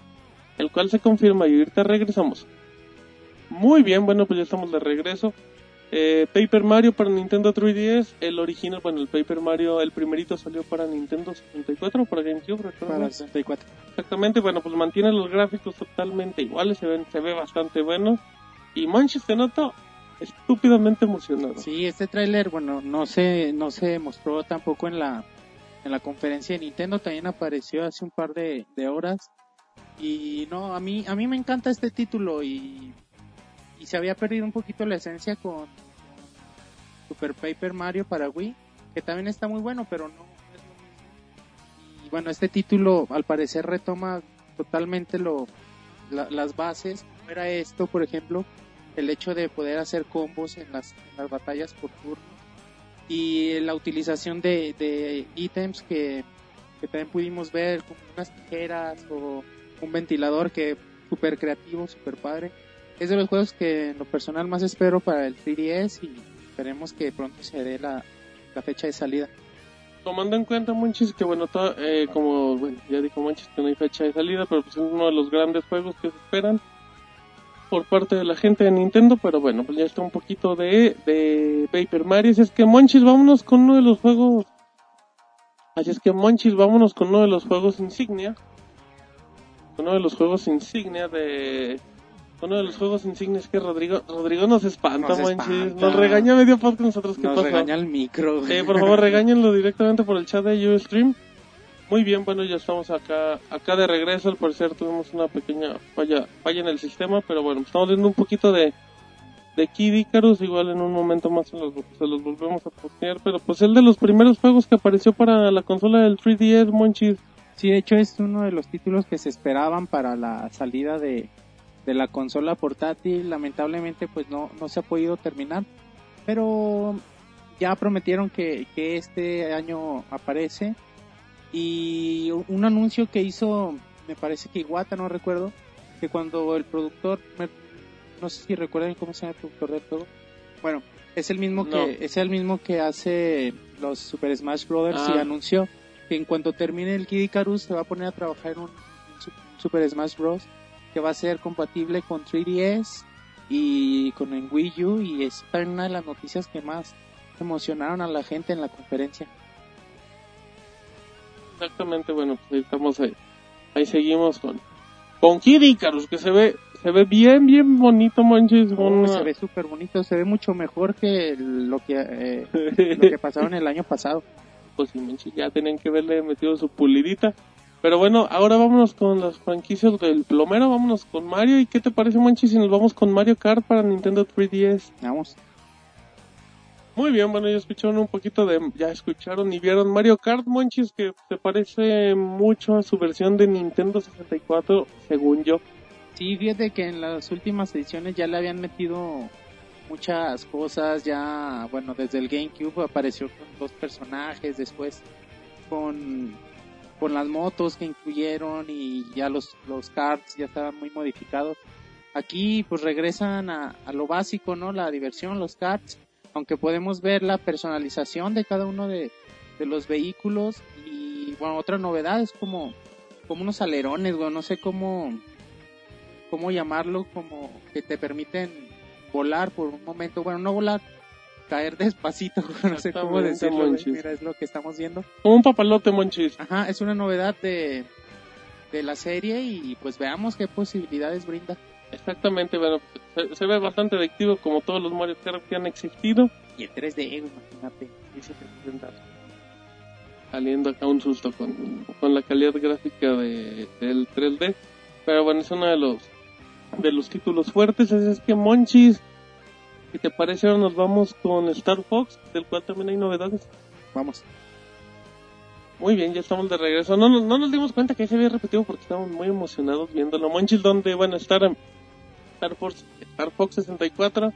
el cual se confirma y ahorita regresamos. Muy bien, bueno, pues ya estamos de regreso. Eh, Paper Mario para Nintendo 3DS, el original, bueno, el Paper Mario, el primerito salió para Nintendo 64 o para GameCube. Para 64. Exactamente, bueno, pues mantiene los gráficos totalmente iguales, se, ven, se ve bastante bueno. Y Manches, te noto estúpidamente emocionado. Sí, este tráiler, bueno, no se, no se mostró tampoco en la, en la conferencia de Nintendo, también apareció hace un par de, de horas. Y no, a mí, a mí me encanta este título y, y se había perdido un poquito la esencia con Super Paper Mario para Wii, que también está muy bueno, pero no es lo mismo. Y bueno, este título al parecer retoma totalmente lo, la- las bases, como era esto, por ejemplo, el hecho de poder hacer combos en las, en las batallas por turno y la utilización de, de ítems que, que también pudimos ver como unas tijeras o un ventilador que súper creativo, súper padre. Es de los juegos que en lo personal más espero para el 3DS y esperemos que pronto se dé la, la fecha de salida. tomando en cuenta Monchis que bueno to- eh, como bueno ya dijo Monchis que no hay fecha de salida pero pues es uno de los grandes juegos que se esperan por parte de la gente de Nintendo pero bueno pues ya está un poquito de, de Paper Mario. Así es que Monchis vámonos con uno de los juegos. Así es que Monchis vámonos con uno de los juegos insignia. Uno de los juegos insignia de uno de los juegos insignias que Rodrigo Rodrigo nos espanta Nos espanta. nos regaña medio podcast nosotros qué Nos regaña el micro. Sí, por favor, regáñenlo directamente por el chat de Ustream. Muy bien, bueno, ya estamos acá acá de regreso. Al parecer tuvimos una pequeña falla, falla en el sistema, pero bueno, estamos viendo un poquito de, de Kid Icarus. Igual en un momento más se los, se los volvemos a postear. Pero pues el de los primeros juegos que apareció para la consola del 3DS, Monchis. Sí, de hecho es uno de los títulos que se esperaban para la salida de, de la consola portátil. Lamentablemente pues no, no se ha podido terminar. Pero ya prometieron que, que este año aparece. Y un anuncio que hizo, me parece que Iwata, no recuerdo, que cuando el productor, no sé si recuerdan cómo se llama el productor del juego. Bueno, es el mismo No. que es el mismo que hace los Super Smash Brothers Ah. y anunció que en cuanto termine el Kid Icarus se va a poner a trabajar en un, Super Smash Bros que va a ser compatible con 3DS y con el Wii U y es una de las noticias que más emocionaron a la gente en la conferencia. Exactamente, bueno, pues ahí estamos, ahí, ahí seguimos con, con Kid Icarus, que se ve, se ve bien, bien bonito, Oh, una- se ve súper bonito, se ve mucho mejor que lo que eh, lo que pasaron el año pasado. pues sí, Monchis, ya tenían que verle metido su pulidita. Pero bueno, ahora vámonos con las franquicias del plomero, vámonos con Mario. ¿Y qué te parece, Monchis, si nos vamos con Mario Kart para Nintendo 3DS? Vamos. Muy bien, bueno, ya escucharon un poquito de, ya escucharon y vieron Mario Kart, Monchis, que se parece mucho a su versión de Nintendo 64, según yo. Sí, fíjate que en las últimas ediciones ya le habían metido muchas cosas, ya, bueno, desde el GameCube apareció con dos personajes, después con, con las motos que incluyeron y ya los, los karts ya estaban muy modificados. Aquí pues regresan a, lo básico, ¿no? La diversión, los karts, aunque podemos ver la personalización de cada uno de, de los vehículos y bueno, otra novedad es como, como unos alerones, güey, no sé cómo, cómo llamarlo, como que te permiten volar por un momento, bueno, no volar, caer despacito, no sé cómo decirlo, mira, es lo que estamos viendo. Como un papalote, Monchis. Ajá, es una novedad de, de la serie y pues veamos qué posibilidades brinda. Exactamente, bueno, se, se ve bastante adictivo como todos los Mario Kart que han existido. Y el 3D, imagínate. Presenta saliendo acá un susto con, con la calidad gráfica de, del 3D. Pero bueno, es uno de los de los títulos fuertes. Así es que Monchis, si te parece, ahora nos vamos con Star Fox, del cual también hay novedades. Vamos. Muy bien, ya estamos de regreso. No, nos- no nos dimos cuenta que se había repetido porque estábamos muy emocionados viéndolo. Monchis, donde van a estar Star, Force, Star Fox 64.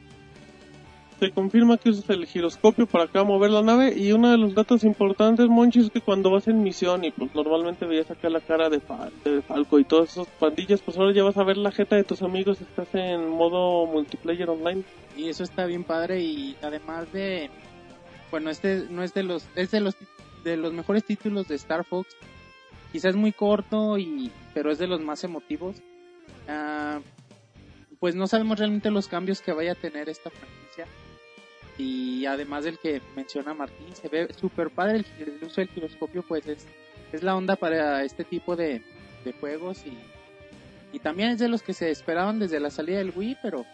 Se confirma que usas el giroscopio para acá mover la nave. Y uno de los datos importantes, Monchis, es que cuando vas en misión y pues normalmente veías acá la cara de, Fal- de Falco y todas esas pandillas, pues ahora ya vas a ver la jeta de tus amigos. Estás en modo multiplayer online. Y eso está bien padre y además de bueno, este no es de los es de los de los mejores títulos de Star Fox. Quizás muy corto y pero es de los más emotivos. Ah, pues no sabemos realmente los cambios que vaya a tener esta franquicia. Y además del que menciona Martín, se ve súper padre el, el uso del giroscopio, pues es, es la onda para este tipo de, de juegos y, y también es de los que se esperaban desde la salida del Wii, pero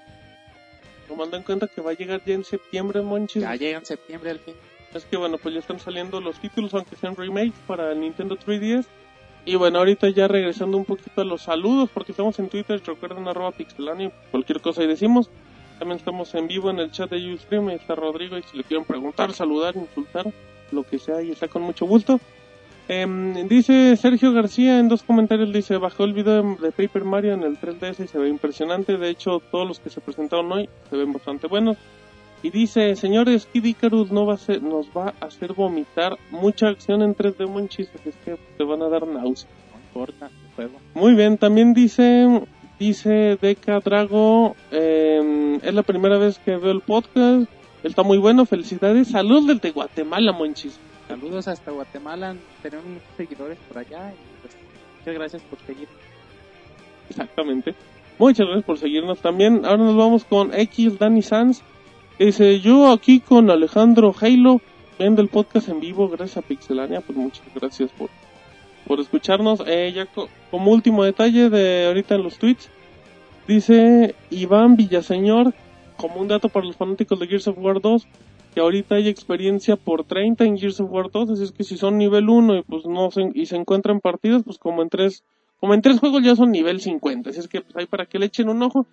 Tomando en cuenta que va a llegar ya en septiembre, Monchis. ya llega en septiembre al fin. Es que bueno, pues ya están saliendo los títulos, aunque sean remakes para el Nintendo 3DS. Y bueno, ahorita ya regresando un poquito a los saludos, porque estamos en Twitter, recuerden arroba pixelania, cualquier cosa y decimos. También estamos en vivo en el chat de Ustream, ahí está Rodrigo, y si le quieren preguntar, saludar, insultar, lo que sea, y está con mucho gusto. Em, dice Sergio García en dos comentarios, dice, bajó el video de, Paper Mario en el 3DS y se ve impresionante, de hecho todos los que se presentaron hoy se ven bastante buenos. Y dice, señores, Kid Icarus no va a ser, nos va a hacer vomitar mucha acción en 3D Monchis, es que te van a dar náuseas. No importa el juego. Muy bien, también dice, dice Deca Drago, eh, es la primera vez que veo el podcast, está muy bueno, felicidades, salud desde Guatemala, Monchis. Saludos hasta Guatemala, tenemos muchos seguidores por allá y pues, muchas gracias por seguir. Exactamente. Muchas gracias por seguirnos también. Ahora nos vamos con X Danny Sanz. que Dice, yo aquí con Alejandro Halo, viendo el podcast en vivo, gracias a Pixelania, pues muchas gracias por, por escucharnos. Eh, ya co- como último detalle de ahorita en los tweets, dice Iván Villaseñor, como un dato para los fanáticos de Gears of War 2, que ahorita hay experiencia por 30 en Gears of War 2, así es que si son nivel 1 y pues no se, y se encuentran partidas, pues como en tres como en tres juegos ya son nivel 50, así es que pues, hay para que le echen un ojo.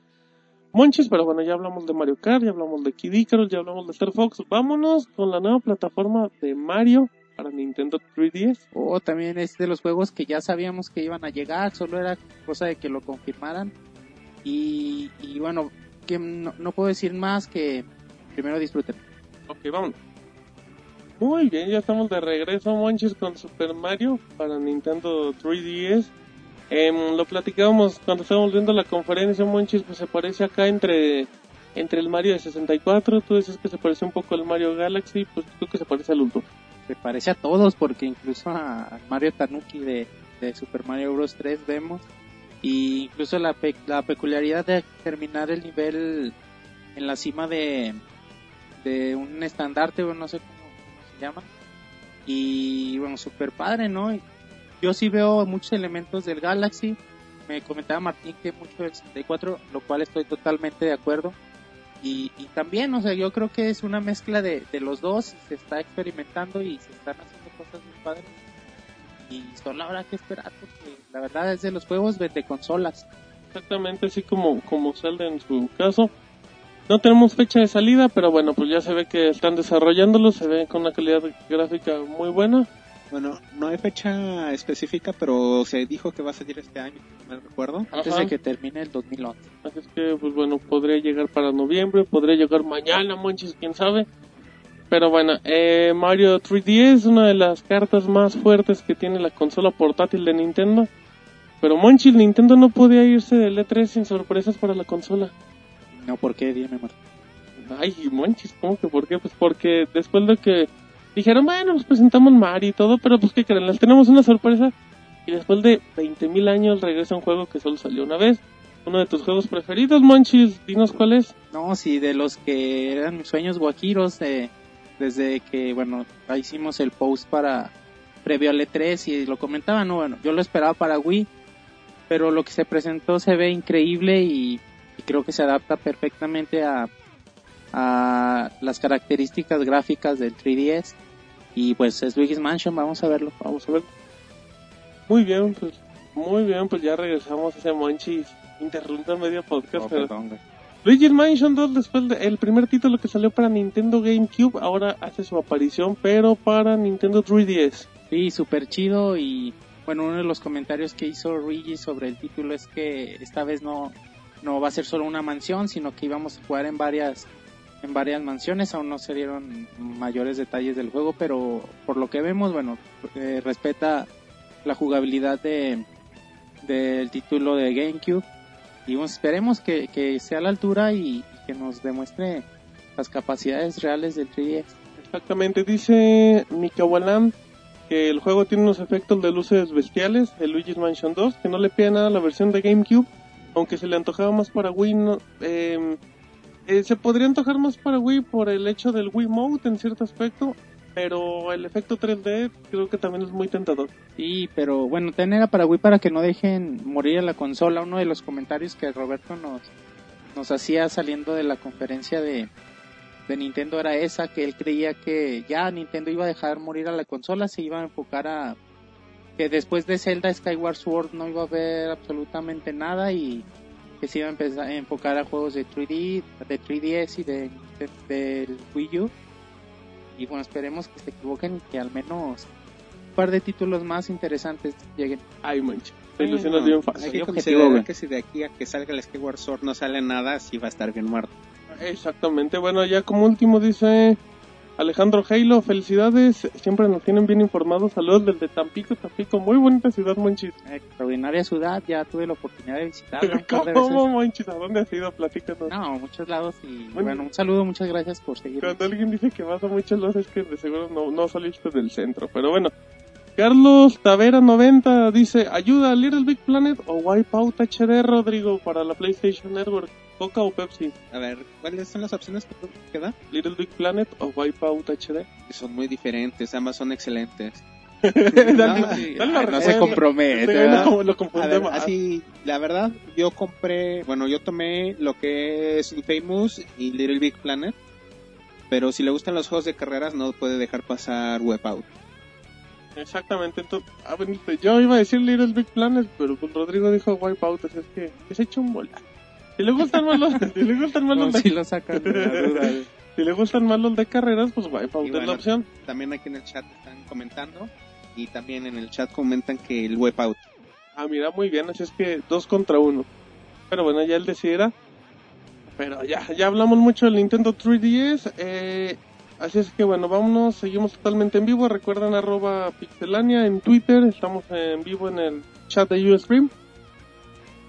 Monches, pero bueno, ya hablamos de Mario Kart, ya hablamos de Kid Icarus, ya hablamos de Star Fox. Vámonos con la nueva plataforma de Mario para Nintendo 3DS. O también es de los juegos que ya sabíamos que iban a llegar, solo era cosa de que lo confirmaran. Y, y bueno, que no, no puedo decir más que primero disfruten. Ok, vamos. Muy bien, ya estamos de regreso, Monchis, con Super Mario para Nintendo 3DS. Em, lo platicábamos cuando estábamos viendo la conferencia, Monchis, pues se parece acá entre entre el Mario de 64. Tú dices que se parece un poco al Mario Galaxy, pues creo que se parece al Ultra. Se parece a todos, porque incluso a Mario Tanuki de, Super Mario Bros. 3 vemos. Y incluso la, pe- la peculiaridad de terminar el nivel en la cima de, un estandarte, o no sé cómo, cómo se llama. Y bueno, super padre, ¿no? Yo sí veo muchos elementos del Galaxy. Me comentaba Martín que mucho del 64, lo cual estoy totalmente de acuerdo. Y, y también, o sea, yo creo que es una mezcla de, de los dos, se está experimentando y se están haciendo cosas muy padres. Y solo habrá que esperar, porque la verdad es de los juegos de, consolas. Exactamente así como, como Zelda en su caso. No tenemos fecha de salida, pero bueno, pues ya se ve que están desarrollándolo, se ve con una calidad gráfica muy buena. Bueno, no hay fecha específica, pero se dijo que va a salir este año, no me recuerdo. Antes Ajá. de que termine el 2011. Así es que, pues bueno, podría llegar para noviembre, podría llegar mañana, Monchis, quién sabe. Pero bueno, eh, Mario 3DS es una de las cartas más fuertes que tiene la consola portátil de Nintendo. Pero Monchis, Nintendo no podía irse del E3 sin sorpresas para la consola. No, ¿por qué? Dime, Martín. Ay, Monchis, ¿cómo que por qué? Pues porque después de que dijeron, bueno, pues presentamos Mario y todo, pero pues que creen, les tenemos una sorpresa. Y después de 20.000 años regresa un juego que solo salió una vez. Uno de tus juegos preferidos, Monchis, dinos cuál es. No, sí, de los que eran mis sueños guajiros, eh, desde que, bueno, hicimos el post para previo al E3 y lo comentaba, no, bueno, yo lo esperaba para Wii, pero lo que se presentó se ve increíble y creo que se adapta perfectamente a, a las características gráficas del 3DS y pues es Luigi's Mansion, vamos a verlo. Vamos a ver. Muy bien, pues muy bien, pues ya regresamos a ese Monchis. Interrumpe medio podcast. Oh, pero- perdón, güey. Luigi's Mansion 2, después del primer título que salió para Nintendo GameCube, ahora hace su aparición, pero para Nintendo 3DS. Sí, súper chido y bueno, uno de los comentarios que hizo Luigi sobre el título es que esta vez no, no va a ser solo una mansión, sino que íbamos a jugar en varias en varias mansiones, aún no se dieron mayores detalles del juego, pero por lo que vemos, bueno, eh, respeta la jugabilidad de del título de GameCube y bueno, esperemos que, que sea a la altura y, que nos demuestre las capacidades reales del 3DS. Exactamente, dice Mikawalam que el juego tiene unos efectos de luces bestiales, el Luigi's Mansion 2, que no le pide nada a la versión de GameCube, aunque se le antojaba más para Wii. no- eh, eh, se podría antojar más para Wii por el hecho del Wii Mode en cierto aspecto, pero el efecto 3D creo que también es muy tentador. Sí, pero bueno, también era para Wii para que no dejen morir a la consola. Uno de los comentarios que Roberto nos, nos hacía saliendo de la conferencia de, de Nintendo era esa, que él creía que ya Nintendo iba a dejar morir a la consola, se iba a enfocar a que después de Zelda Skyward Sword no iba a haber absolutamente nada y que se iba a empezar a enfocar a juegos de 3D, de 3DS y de, de- del Wii U. Y bueno, esperemos que se equivoquen y que al menos un par de títulos más interesantes lleguen. Ay, mancha, te ilusionas bien fácil. Hay que considerar que si de aquí a que salga el Skyward Sword no sale nada, sí va a estar bien muerto. Exactamente, bueno, ya como último dice Alejandro Halo, felicidades, siempre nos tienen bien informados, saludos desde Tampico, Tampico, muy bonita ciudad, Monchis. Extraordinaria ciudad, ya tuve la oportunidad de visitarla. ¿Cómo, Monchis? ¿A dónde has ido? Platícanos. No, muchos lados y Bueno. bueno, un saludo, muchas gracias por seguir. Cuando alguien dice que vas a muchos lados es que de seguro no, no saliste del centro, pero bueno. Carlos Tavera 90 dice, ayuda a Little Big Planet o Wipeout HD, Rodrigo, para la PlayStation Network, Coca o Pepsi, A ver, ¿cuáles son las opciones que, da? Little Big Planet o Wipeout HD. Son muy diferentes, ambas son excelentes. dale, No, dale sí. la Ay, no se compromete, lo ver, así, la verdad, yo compré, bueno, yo tomé lo que es Infamous y Little Big Planet, pero si le gustan los juegos de carreras no puede dejar pasar Wipeout. Exactamente, entonces, ah, bueno, yo iba a decir Little Big Planet, pero pues Rodrigo dijo Wipeout, así es que se echa un bola. Si le gustan más los, si le gustan más No, los sí lo sacan de la duda. güey. Si le gustan más los de carreras, pues Wipeout Y es bueno, la opción. También aquí en el chat están comentando y también en el chat comentan que el Wipeout. Ah, mira, muy bien, así es que dos contra uno. Pero bueno, ya él decidirá. Pero ya, ya hablamos mucho del Nintendo 3DS. Eh, así es que bueno, vámonos, seguimos totalmente en vivo. Recuerden arroba pixelania en Twitter. Estamos en vivo en el chat de Ustream.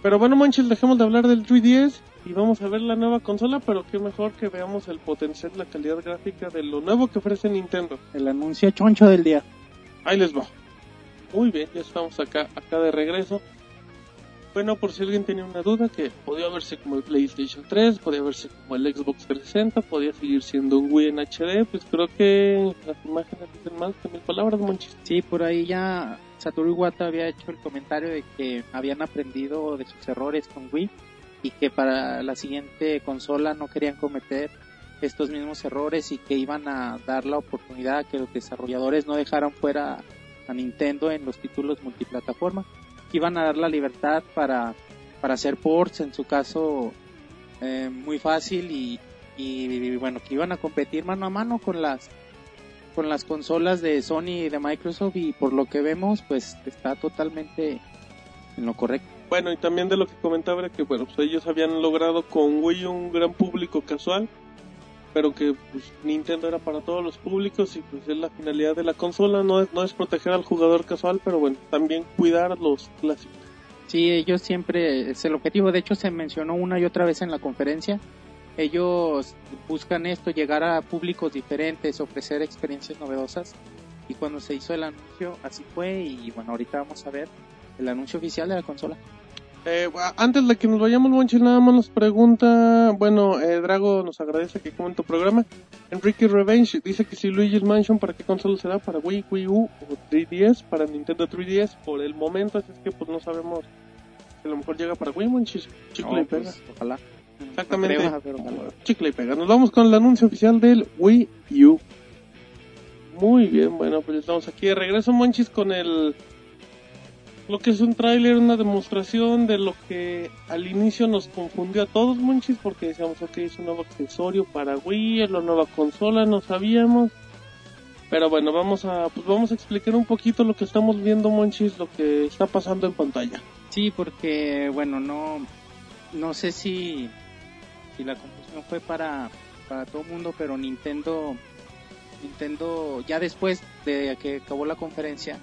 Pero bueno, manches, dejemos de hablar del 3DS y vamos a ver la nueva consola. Pero qué mejor que veamos el potencial, la calidad gráfica de lo nuevo que ofrece Nintendo. El anuncio choncho del día. Ahí les va. Muy bien, ya estamos acá, acá de regreso. Bueno, por si alguien tenía una duda, que podía verse como el PlayStation 3, podía verse como el Xbox 360, podía seguir siendo un Wii en HD, pues creo que las imágenes dicen más que mil palabras, monchis. Sí, por ahí ya Satoru Iwata había hecho el comentario de que habían aprendido de sus errores con Wii y que para la siguiente consola no querían cometer estos mismos errores y que iban a dar la oportunidad a que los desarrolladores no dejaran fuera a Nintendo en los títulos multiplataforma, que iban a dar la libertad para, para hacer ports, en su caso eh, muy fácil y, y bueno, que iban a competir mano a mano con las con las consolas de Sony y de Microsoft y por lo que vemos pues está totalmente en lo correcto. Bueno, y también de lo que comentaba era que, bueno, pues ellos habían logrado con Wii un gran público casual, pero que pues, Nintendo era para todos los públicos y pues es la finalidad de la consola, no es, no es proteger al jugador casual, pero bueno, también cuidar los clásicos. Sí, ellos siempre es el objetivo, de hecho se mencionó una y otra vez en la conferencia, ellos buscan esto, llegar a públicos diferentes, ofrecer experiencias novedosas y cuando se hizo el anuncio así fue y bueno, ahorita vamos a ver el anuncio oficial de la consola. Eh, antes de que nos vayamos, Monchis, nada más nos pregunta, bueno, eh, Drago nos agradece que comente tu programa. Enrique Revenge dice que si Luigi's Mansion, ¿para qué consola será? ¿Para Wii, Wii U o 3DS? Para Nintendo 3DS, por el momento, así es que pues no sabemos a lo mejor llega para Wii, Monchis. Chicle No, y pega. pues, ojalá. Exactamente. No. Chicle y pega. Nos vamos con el anuncio oficial del Wii U. Muy bien, bueno, pues estamos aquí de regreso, Monchis, con el lo que es un tráiler, una demostración de lo que al inicio nos confundió a todos, Monchis, porque decíamos, ok, es un nuevo accesorio para Wii, es la nueva consola, no sabíamos. Pero bueno, vamos a, pues vamos a explicar un poquito lo que estamos viendo, Monchis, lo que está pasando en pantalla. Sí, porque bueno, no no sé si si la confusión fue para para todo el mundo, pero Nintendo Nintendo ya después de que acabó la conferencia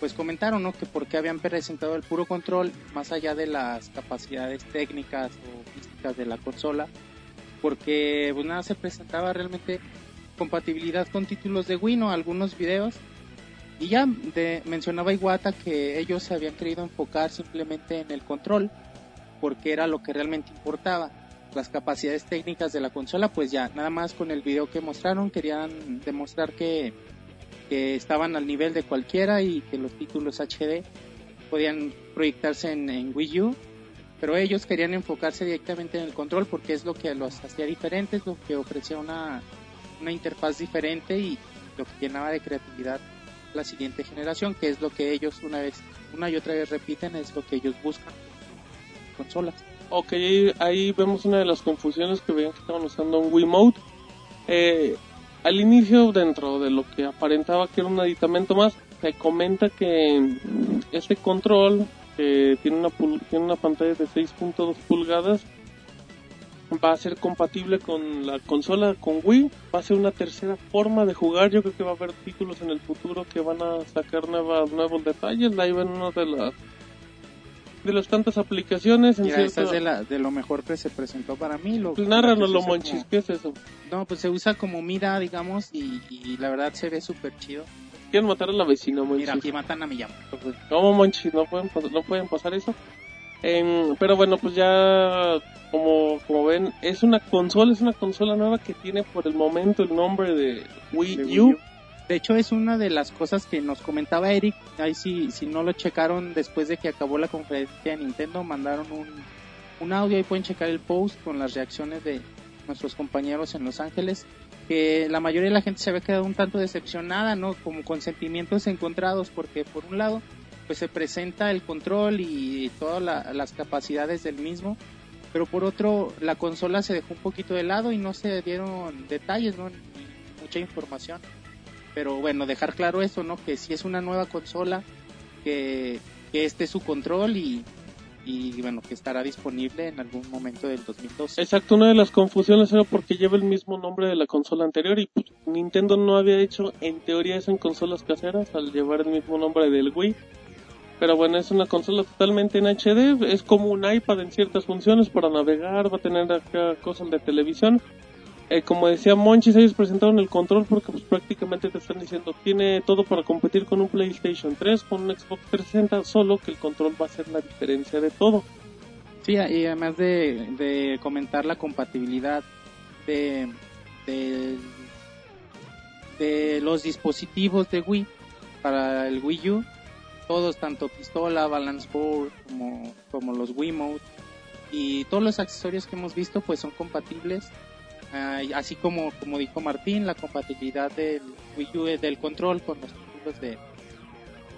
pues comentaron ¿no? que por qué habían presentado el puro control más allá de las capacidades técnicas o físicas de la consola porque pues nada se presentaba realmente compatibilidad con títulos de Wii, ¿no? algunos videos y ya de, mencionaba Iwata que ellos se habían querido enfocar simplemente en el control porque era lo que realmente importaba las capacidades técnicas de la consola pues ya nada más con el video que mostraron querían demostrar que estaban al nivel de cualquiera y que los títulos HD podían proyectarse en, en, Wii U, pero ellos querían enfocarse directamente en el control porque es lo que los hacía diferentes, lo que ofrecía una, una interfaz diferente y lo que llenaba de creatividad la siguiente generación, que es lo que ellos una vez, una y otra vez repiten, es lo que ellos buscan en consolas. Ok, ahí vemos una de las confusiones que veían que estaban usando un Wiimote. Eh, al inicio, dentro de lo que aparentaba que era un aditamento más, se comenta que este control, que tiene una, tiene una pantalla de 6.2 pulgadas, va a ser compatible con la consola, con Wii, va a ser una tercera forma de jugar, yo creo que va a haber títulos en el futuro que van a sacar nuevas, nuevos detalles, ahí ven una de las de las tantas aplicaciones en Mira, cierto... esta es de, la, de lo mejor que se presentó para mí. Lo, Pues Nárranos la lo monchis, como- ¿qué es eso? No, pues se usa como mira, digamos, y, y la verdad se ve súper chido. Quieren matar a la vecina, monchis. Mira, aquí matan a mi llama. ¿Cómo, monchis? No pueden, no pueden pasar eso. Pero bueno, pues ya como, como ven, es una consola, es una consola nueva que tiene por el momento el nombre de Wii, de Wii U. U. De hecho, es una de las cosas que nos comentaba Eric. Ahí si, si no lo checaron después de que acabó la conferencia de Nintendo, mandaron un, un audio. Ahí pueden checar el post con las reacciones de nuestros compañeros en Los Ángeles. Que la mayoría de la gente se había quedado un tanto decepcionada, ¿no? Como con sentimientos encontrados, porque por un lado, pues se presenta el control y todas la- las capacidades del mismo. pero por otro la consola se dejó un poquito de lado y no se dieron detalles, ¿no? Mucha información. Pero bueno, dejar claro eso, ¿no? Que si es una nueva consola, que, que este es su control y, y bueno, que estará disponible en algún momento del 2012. Exacto, una de las confusiones era porque lleva el mismo nombre de la consola anterior y pues, Nintendo no había hecho en teoría eso en consolas caseras al llevar el mismo nombre del Wii. Pero bueno, es una consola totalmente en HD, es como un iPad en ciertas funciones para navegar, va a tener acá cosas de televisión. Eh, como decía Monchis, ellos presentaron el control porque pues prácticamente te están diciendo tiene todo para competir con un PlayStation 3, con un Xbox 360, solo que el control va a ser la diferencia de todo. Sí, y además de, comentar la compatibilidad de, de, de los dispositivos de Wii para el Wii U, todos, tanto pistola, balance board, como, como los Wiimote y todos los accesorios que hemos visto pues son compatibles Ah, así como como dijo Martín la compatibilidad del Wii U del control con los títulos de,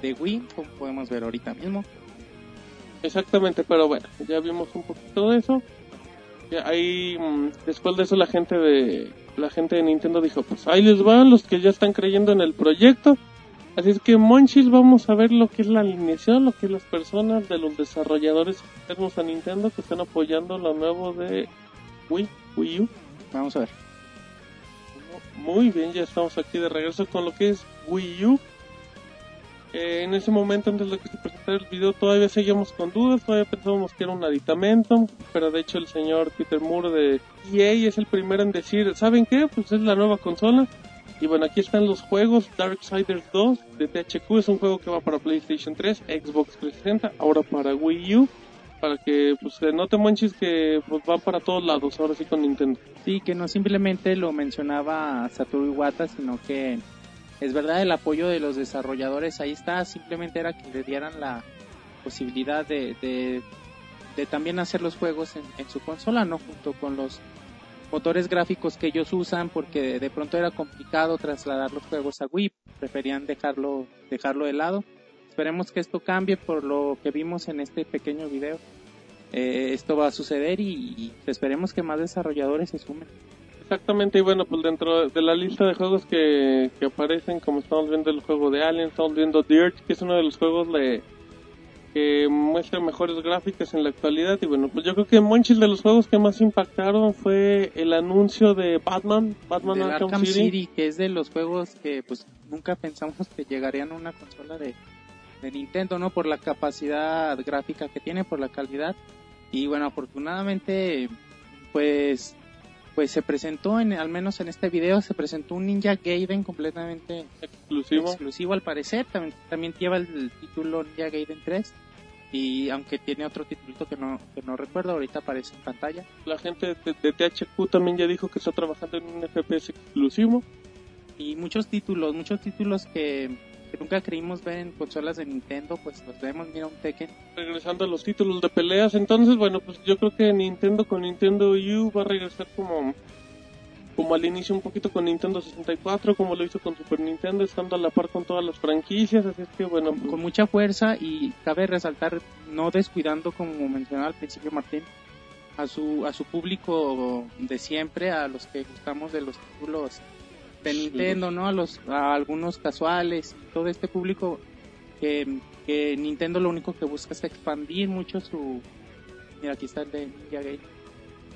de Wii como podemos ver ahorita mismo Exactamente, pero bueno, ya vimos un poquito de eso. Ya ahí, mm, después de eso, la gente de la gente de Nintendo dijo, pues ahí les van los que ya están creyendo en el proyecto. Así es que, Monchis, vamos a ver lo que es la alineación, lo que es las personas de los desarrolladores externos a Nintendo que están apoyando lo nuevo de Wii, Wii U. vamos a ver Muy bien, ya estamos aquí de regreso con lo que es Wii U. Eh, en ese momento, antes de que se presentara el video, todavía seguíamos con dudas, todavía pensábamos que era un aditamento, pero de hecho el señor Peter Moore de EA es el primero en decir, ¿saben qué? Pues es la nueva consola. Y bueno, aquí están los juegos. Darksiders 2 de THQ es un juego que va para PlayStation 3, Xbox 360, ahora para Wii U. Para que pues se note manches que pues, van para todos lados, ahora sí con Nintendo. Sí, que no simplemente lo mencionaba Satoru Iwata, sino que es verdad el apoyo de los desarrolladores ahí está, simplemente era que le dieran la posibilidad de, de, de también hacer los juegos en, en su consola, no junto con los motores gráficos que ellos usan porque de pronto era complicado trasladar los juegos a Wii, preferían dejarlo dejarlo de lado. Esperemos que esto cambie por lo que vimos en este pequeño video. Eh, esto va a suceder y, y esperemos que más desarrolladores se sumen. Exactamente, y bueno, pues dentro de la lista de juegos que, que aparecen, como estamos viendo el juego de Alien, estamos viendo Dirt, que es uno de los juegos de, que muestra mejores gráficas en la actualidad. Y bueno, pues yo creo que Monchis de los juegos que más impactaron fue el anuncio de Batman, Batman Arkham, Arkham City. City, que es de los juegos que pues nunca pensamos que llegarían a una consola de, de Nintendo, ¿no? Por la capacidad gráfica que tiene, por la calidad. Y bueno, afortunadamente, pues pues se presentó, en, al menos en este video, se presentó un Ninja Gaiden completamente exclusivo. exclusivo al parecer. También, también lleva el título Ninja Gaiden 3. Y aunque tiene otro titulito que no, que no recuerdo, ahorita aparece en pantalla. La gente de, de THQ también ya dijo que está trabajando en un FPS exclusivo. y muchos títulos, muchos títulos que, que nunca creímos ver en consolas de Nintendo, pues los vemos, mira un Tekken. Regresando a los títulos de peleas, entonces, bueno, pues yo creo que Nintendo con Nintendo U va a regresar como como al inicio un poquito con Nintendo 64, como lo hizo con Super Nintendo, estando a la par con todas las franquicias, así es que bueno, pues, Con mucha fuerza y cabe resaltar, no descuidando como mencionaba al principio Martín, a su, a su público de siempre, a los que gustamos de los títulos de. Nintendo, ¿no? A los, a algunos casuales, todo este público que, que Nintendo lo único que busca es expandir mucho su, mira aquí está el de Ninja Gaiden.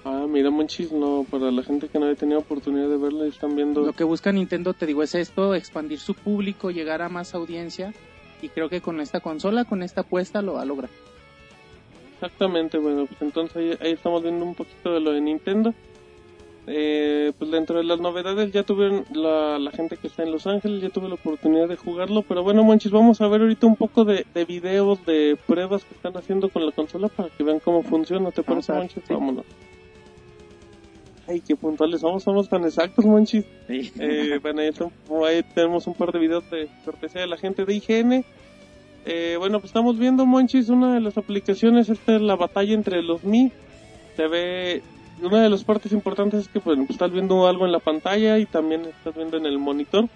ah, mira Monchis, no, para la gente que no había tenido oportunidad de verla, están viendo Lo que busca Nintendo, te digo, es esto, expandir su público, llegar a más audiencia y creo que con esta consola, con esta apuesta lo va a lograr. Exactamente, bueno, pues entonces ahí, ahí estamos viendo un poquito de lo de Nintendo. Eh, pues dentro de las novedades ya tuvieron la, la gente que está en Los Ángeles, ya tuve la oportunidad de jugarlo, pero bueno, Monchis, vamos a ver ahorita un poco de, de videos, de pruebas que están haciendo con la consola para que vean cómo funciona, ¿te parece, ver, Monchis? sí. Vámonos. Ay, qué puntuales somos, somos tan exactos, Monchis. Sí. Eh, bueno, ahí tenemos un par de videos de cortesía de la gente de IGN. Eh, bueno, pues estamos viendo, Monchis, una de las aplicaciones, esta es la batalla entre los Mi. Se ve, una de las partes importantes es que pues, estás viendo algo en la pantalla y también estás viendo en el monitor.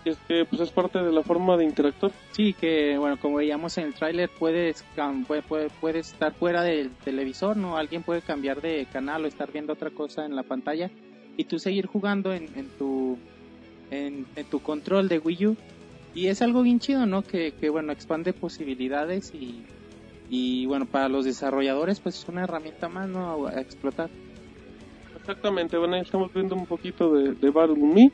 Así es que pues es parte de la forma de interactuar. Sí, que bueno, como veíamos en el tráiler, puedes, cam- puede, puede- puedes estar fuera del televisor, ¿no? Alguien puede cambiar de canal o estar viendo otra cosa en la pantalla y tú seguir jugando en, en tu en, en tu control de Wii U. Y es algo bien chido, ¿no? Que, que bueno, expande posibilidades y, y bueno, para los desarrolladores pues es una herramienta más, ¿no? A explotar. Exactamente, bueno, ahí estamos viendo un poquito de, de Battle Me.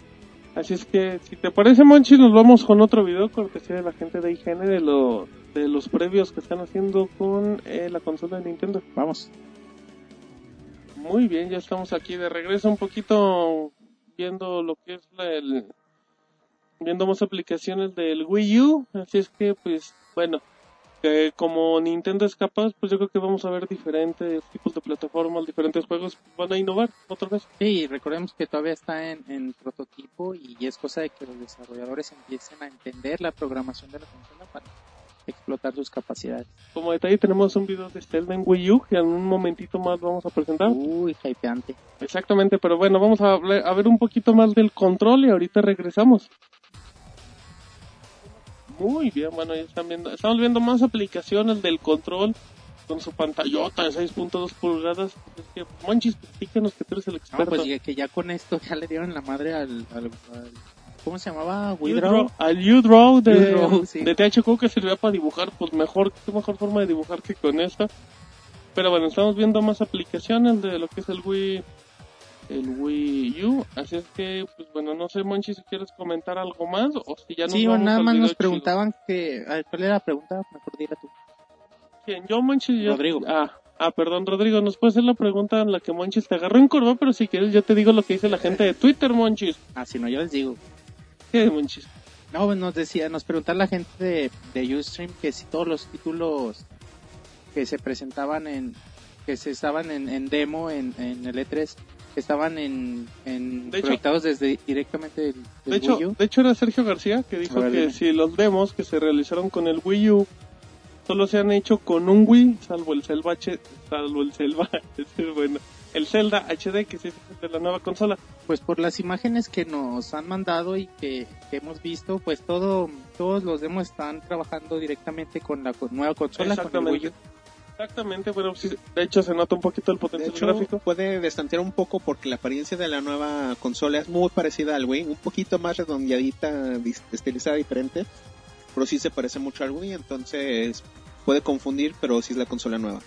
Así es que, si te parece, Monchi, nos vamos con otro video cortesía de la gente de IGN de, lo, de los previos que están haciendo con eh, la consola de Nintendo. Vamos. Muy bien, ya estamos aquí de regreso un poquito viendo lo que es la, el... viendo más aplicaciones del Wii U. Así es que, pues, bueno, que como Nintendo es capaz, pues yo creo que vamos a ver diferentes tipos de plataformas, diferentes juegos, van a innovar otra vez. Sí, recordemos que todavía está en, en prototipo y es cosa de que los desarrolladores empiecen a entender la programación de la consola para explotar sus capacidades. Como detalle tenemos un video de Zelda en Wii U que en un momentito más vamos a presentar. Uy, hypeante. Exactamente, pero bueno, vamos a, hablar- a ver un poquito más del control y ahorita regresamos. Muy bien, bueno, ya están viendo, estamos viendo más aplicaciones del control con su pantallota de 6.2 pulgadas. Es que, manchis, platícanos que tú eres el No, experto. pues ya que ya con esto ya le dieron la madre al, al- al- ¿cómo se llamaba? Wii U-Draw, Draw. al U-Draw de, U-Draw, sí. de THQ que servía para dibujar, pues mejor, qué mejor forma de dibujar que con esta. Pero bueno, estamos viendo más aplicaciones de lo que es el Wii, el Wii U. Así es que, pues bueno, no sé, Monchi, si quieres comentar algo más o si ya nos Sí, vamos nada más nos chido. preguntaban que, a ver, ¿cuál era la pregunta? Mejor dila tú. ¿Quién? Yo, Monchi. yo- Rodrigo. Ah, ah, perdón, Rodrigo, nos puede hacer la pregunta en la que Monchis te agarró en curva, pero si quieres yo te digo lo que dice la gente de Twitter, Monchis. Ah, si no, yo les digo. ¿Qué, Monchis? No, pues nos decía, nos preguntaba la gente de, de Ustream que si todos los títulos que se presentaban en, que se estaban en, en demo en, en el E3, que estaban en, en De hecho- proyectados desde directamente del, del De hecho, Wii U. de hecho era Sergio García que dijo ver, que dime. si los demos que se realizaron con el Wii U solo se han hecho con un Wii, salvo el Zelda H, salvo el es bueno, el Zelda HD que es de la nueva consola. Pues por las imágenes que nos han mandado y que, que hemos visto, pues todo, todos los demos están trabajando directamente con la co- nueva consola, con el Wii Exactamente. U. Exactamente, bueno, sí, de hecho se nota un poquito el De potencial hecho, gráfico. puede destantear un poco porque la apariencia de la nueva consola es muy parecida al Wii, un poquito más redondeadita, estilizada diferente, pero sí se parece mucho al Wii, entonces puede confundir, pero sí es la consola nueva.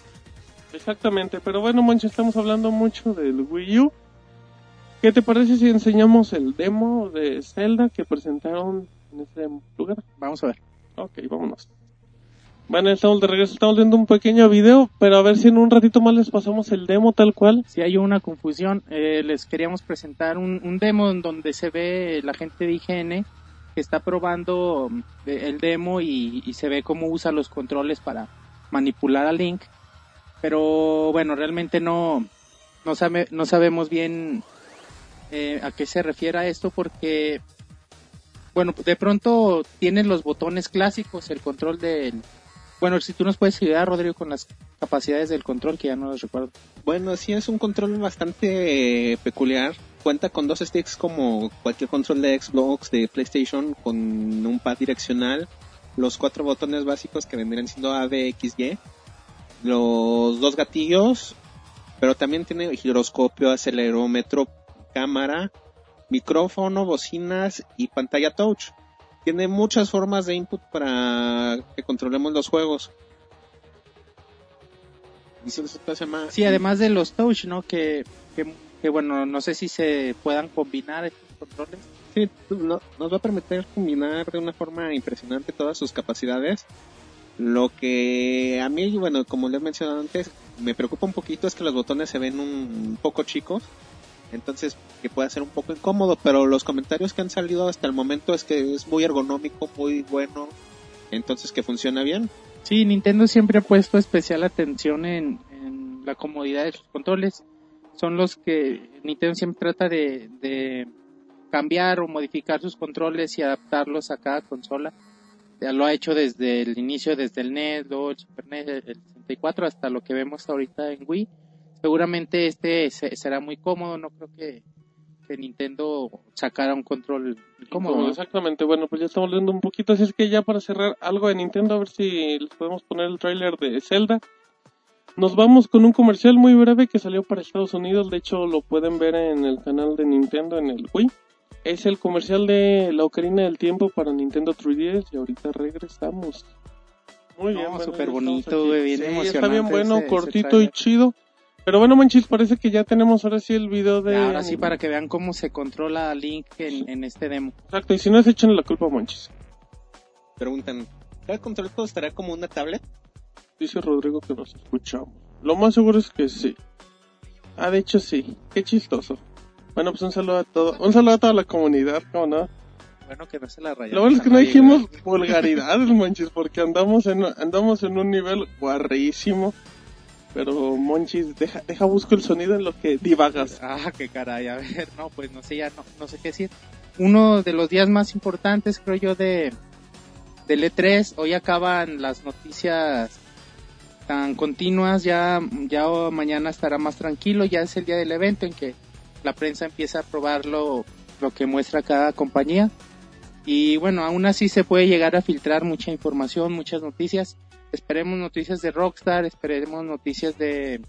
Exactamente, pero bueno, Monchi, estamos hablando mucho del Wii U. ¿Qué te parece si enseñamos el demo de Zelda que presentaron en ese lugar? Vamos a ver. Ok, vámonos. Bueno, estamos de regreso, estamos viendo un pequeño video, pero a ver si en un ratito más les pasamos el demo tal cual. Si hay una confusión, eh, les queríamos presentar un, demo en donde se ve la gente de IGN que está probando mm, el demo y, se ve cómo usa los controles para manipular a Link. Pero bueno, realmente no, no, sabe- no sabemos bien eh, a qué se refiere esto porque, bueno, de pronto tienen los botones clásicos, el control del... Bueno, si tú nos puedes ayudar, Rodrigo, con las capacidades del control, que ya no los recuerdo. Bueno, sí es un control bastante peculiar. Cuenta con dos sticks como cualquier control de Xbox, de PlayStation, con un pad direccional, los cuatro botones básicos que vendrían siendo A, B, X, Y, los dos gatillos, pero también tiene giroscopio, acelerómetro, cámara, micrófono, bocinas y pantalla touch. Tiene muchas formas de input para que controlemos los juegos. Y se llama- Sí, además de los touch, ¿no? Que, que, que, bueno, no sé si se puedan combinar estos controles. Sí, no- nos va a permitir combinar de una forma impresionante todas sus capacidades. Lo que a mí, bueno, como les he mencionado antes, me preocupa un poquito es que los botones se ven un poco chicos. Entonces, que puede ser un poco incómodo, pero los comentarios que han salido hasta el momento es que es muy ergonómico, muy bueno. Entonces, que funciona bien. Sí, Nintendo siempre ha puesto especial atención en, en la comodidad de sus controles. Son los que Nintendo siempre trata de, de cambiar o modificar sus controles y adaptarlos a cada consola. Ya lo ha hecho desde el inicio, desde el NES, el Super NES, el 64, hasta lo que vemos ahorita en Wii. Seguramente este se- será muy cómodo, no creo que, que Nintendo sacara un control cómodo. ¿no? Exactamente, bueno, pues ya estamos leyendo un poquito, así es que ya para cerrar algo de Nintendo, a ver si les podemos poner el tráiler de Zelda. Nos vamos con un comercial muy breve que salió para Estados Unidos, de hecho lo pueden ver en el canal de Nintendo en el Wii. Es el comercial de la Ocarina del Tiempo para Nintendo 3DS y ahorita regresamos. Muy No, bien, súper bonito, güey, bien Sí, está bien bueno, ese- ese cortito y chido. Pero bueno, manchis, parece que ya tenemos ahora sí el video de... Ahora sí, para que vean cómo se controla Link en, en este demo. Exacto, y si no es, échenle la culpa a Monchis. Preguntan, ¿cada control estará como una tablet? Dice Rodrigo que nos escuchamos. Lo más seguro es que sí. Ah, de hecho sí. Qué chistoso. Bueno, pues un saludo a todo, un saludo a toda la comunidad, ¿cómo no? Bueno, que no se la rayamos. Lo bueno es que no dijimos vulgaridades, manches, porque andamos en, andamos en un nivel guarrísimo. Pero, Monchis, deja, deja busco el sonido en lo que divagas. Ah, qué caray, a ver, no, pues no sé, ya no, no sé qué decir. Uno de los días más importantes, creo yo, de del E3, hoy acaban las noticias tan continuas, ya, ya mañana estará más tranquilo, ya es el día del evento en que la prensa empieza a probar lo, lo que muestra cada compañía. Y bueno, aún así se puede llegar a filtrar mucha información, muchas noticias. Esperemos noticias de Rockstar, esperemos noticias de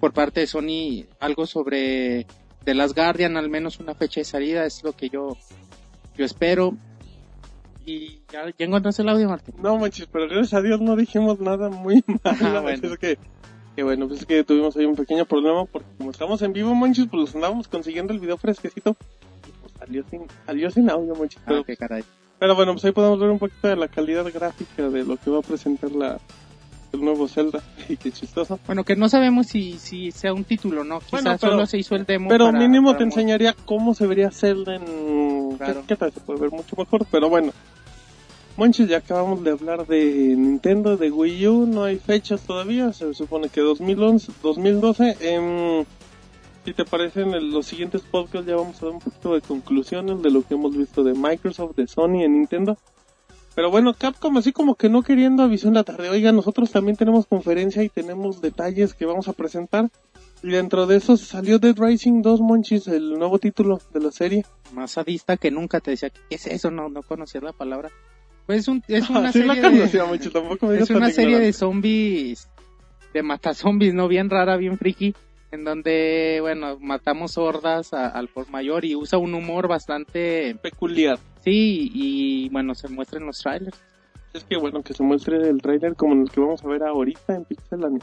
por parte de Sony algo sobre The Last Guardian, al menos una fecha de salida, es lo que yo yo espero. Y ya, ya encontraste el audio, Martín. No, manches, pero gracias a Dios no dijimos nada muy malo. Ah, bueno. Es que, que bueno, pues es que tuvimos ahí un pequeño problema porque como estamos en vivo, manches, pues andábamos consiguiendo el video fresquecito. Y pues salió sin, salió sin audio, manches. Ah, Pero, qué caray. Pero bueno, pues ahí podemos ver un poquito de la calidad gráfica de lo que va a presentar la, el nuevo Zelda. Y qué chistoso. Bueno, que no sabemos si, si sea un título, ¿no? Quizás Bueno, pero- solo se hizo el demo. Pero para- mínimo para te enseñaría cómo se vería Zelda en... Claro. ¿Qué, qué tal? Se puede ver mucho mejor, pero bueno. Monchis, ya acabamos de hablar de Nintendo, de Wii U, no hay fechas todavía, se supone que 2011, 2012. em, si te parecen en los siguientes podcasts ya vamos a dar un poquito de conclusiones de lo que hemos visto de Microsoft, de Sony, en Nintendo. Pero bueno, Capcom así como que no queriendo avisó en la tarde, oiga, nosotros también tenemos conferencia y tenemos detalles que vamos a presentar. Y dentro de eso salió Dead Rising 2 Monchis, el nuevo título de la serie. Más sadista que nunca te decía, ¿qué es eso? No, no conocía la palabra. Pues es, un, es una sí serie la de- conocía, Monchis, tampoco me digas Es una serie de zombies, de matazombies, ¿no? Bien rara, bien friki, en donde, bueno, matamos hordas a- al por mayor y usa un humor bastante, peculiar. sí, y bueno, se muestra en los trailers. Es que bueno que se muestre el trailer como el que vamos a ver ahorita en Pixelania.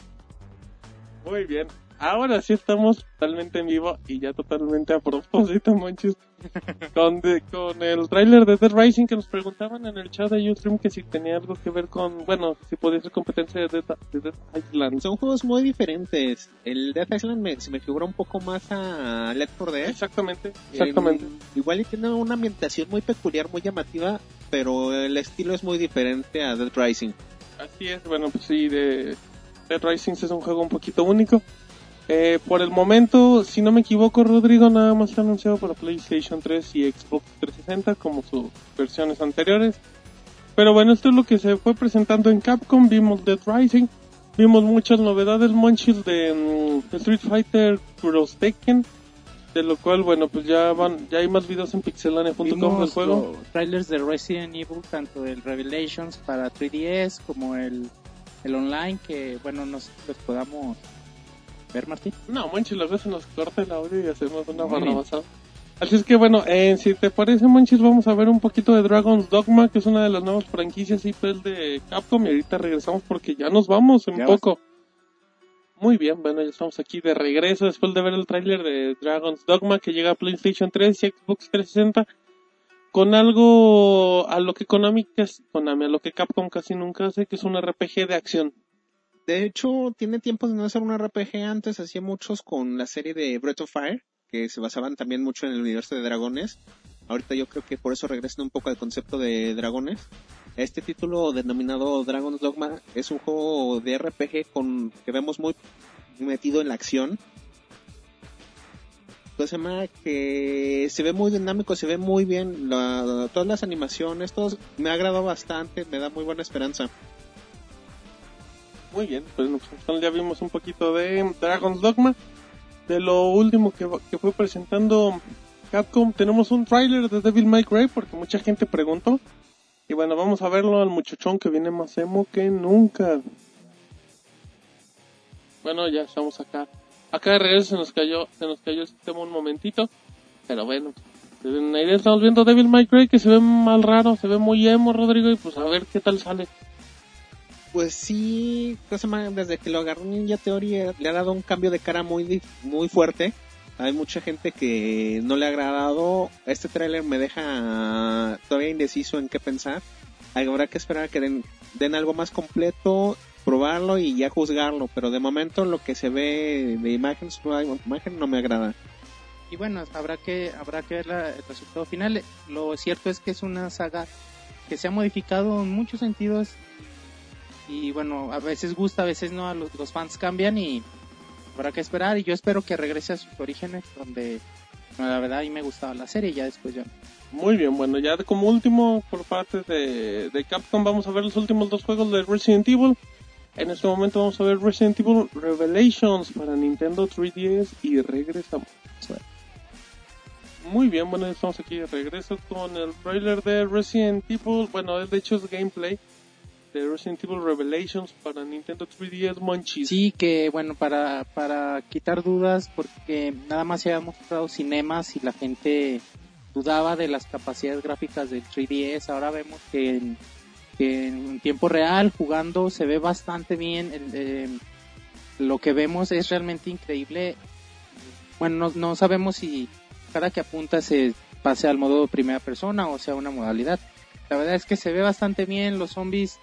Muy bien. Ahora sí estamos totalmente en vivo y ya totalmente a propósito, Monchis. Con, de- con el trailer de Dead Rising que nos preguntaban en el chat de Ustream que si tenía algo que ver con, bueno, si podía ser competencia de Dead, de Dead Island. Son juegos muy diferentes. El Death Island me- se me figura un poco más a Left 4 Dead. Exactamente, exactamente. Igual y tiene una ambientación muy peculiar, muy llamativa, pero el estilo es muy diferente a Dead Rising. Así es, bueno, pues sí, de Dead Rising es un juego un poquito único. Eh, por el momento, si no me equivoco, Rodrigo nada más está anunciado para PlayStation 3 y Xbox 360 como sus versiones anteriores. Pero bueno, esto es lo que se fue presentando en Capcom. Vimos Dead Rising, vimos muchas novedades, Monchis, de, de Street Fighter Cross Tekken. De lo cual, bueno, pues ya van, ya hay más videos en pixelania.com del juego. los trailers de Resident Evil, tanto el Revelations para 3DS como el, el online, que bueno, nos los podamos ver, Martín. No, Monchis, luego se nos corta el audio y hacemos una Muy bien. barrabasada. Así es que bueno, eh, si te parece, Monchis, vamos a ver un poquito de Dragon's Dogma, que es una de las nuevas franquicias IPs de Capcom, y ahorita regresamos porque ya nos vamos en Ya poco. Muy bien, bueno, ya estamos aquí de regreso después de ver el tráiler de Dragon's Dogma que llega a PlayStation 3 y Xbox 360 con algo a lo que Konami, Konami, a lo que Capcom casi nunca hace, que es un RPG de acción. De hecho, tiene tiempo de no hacer un RPG. Antes hacía muchos con la serie de Breath of Fire, que se basaban también mucho en el universo de dragones. Ahorita yo creo que por eso regresan un poco al concepto de dragones. Este título denominado Dragon's Dogma es un juego de RPG con que vemos muy metido en la acción. Entonces, se llama que se ve muy dinámico, se ve muy bien, la- todas las animaciones, todo me ha agradado bastante, me da muy buena esperanza. Muy bien, pues ya vimos un poquito de Dragon's Dogma. De lo último que, que fue presentando Capcom tenemos un tráiler de Devil May Cry porque mucha gente preguntó. Y bueno, vamos a verlo al muchachón que viene más emo que nunca. Bueno, ya estamos acá. Acá de regreso se nos cayó, se nos cayó el sistema un momentito. Pero bueno, desde una idea estamos viendo Devil May Cry que se ve mal raro, se ve muy emo, Rodrigo, y pues a ver qué tal sale. Pues sí, desde que lo agarró Ninja Theory eh, le ha dado un cambio de cara muy, muy fuerte. Hay mucha gente que no le ha agradado. Este tráiler me deja todavía indeciso en qué pensar. Habrá que esperar a que den, den algo más completo, probarlo y ya juzgarlo. Pero de momento lo que se ve de imagen, imagen no me agrada. Y bueno, habrá que habrá que ver la- el resultado final. Lo cierto es que es una saga que se ha modificado en muchos sentidos y bueno, a veces gusta, a veces no, los, los fans cambian y habrá que esperar y yo espero que regrese a sus orígenes donde la verdad a mí me gustaba la serie y ya después ya. Muy bien, bueno, ya como último por parte de, de Capcom vamos a ver los últimos dos juegos de Resident Evil. En este momento vamos a ver Resident Evil Revelations para Nintendo 3DS y regresamos. Muy bien, bueno, estamos aquí de regreso con el trailer de Resident Evil. Bueno, de hecho es gameplay de Resident Evil Revelations para Nintendo 3DS Munchies. Sí, que bueno, para, para quitar dudas, porque nada más se había mostrado cinemas y la gente dudaba de las capacidades gráficas del 3DS. Ahora vemos que en, que en tiempo real, jugando, se ve bastante bien. El, eh, lo que vemos es realmente increíble. Bueno, no, no sabemos si cada que apunta se pase al modo primera persona o sea una modalidad. La verdad es que se ve bastante bien, los zombies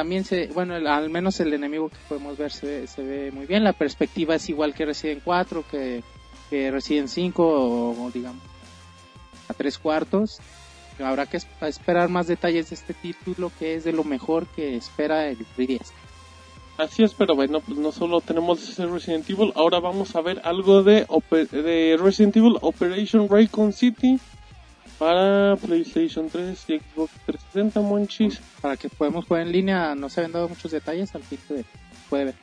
también se, bueno, el- al menos el enemigo que podemos ver se se ve muy bien, la perspectiva es igual que Resident 4, que, que Resident 5 o, digamos a tres cuartos. Habrá que es- esperar más detalles de este título que es de lo mejor que espera el 3DS. Así es, pero bueno, pues no solo tenemos ese Resident Evil, ahora vamos a ver algo de, de Resident Evil Operation Raycon City para PlayStation 3 y Xbox 360, monchis. Para que podamos jugar en línea, no se habían dado muchos detalles, al fin se puede ver.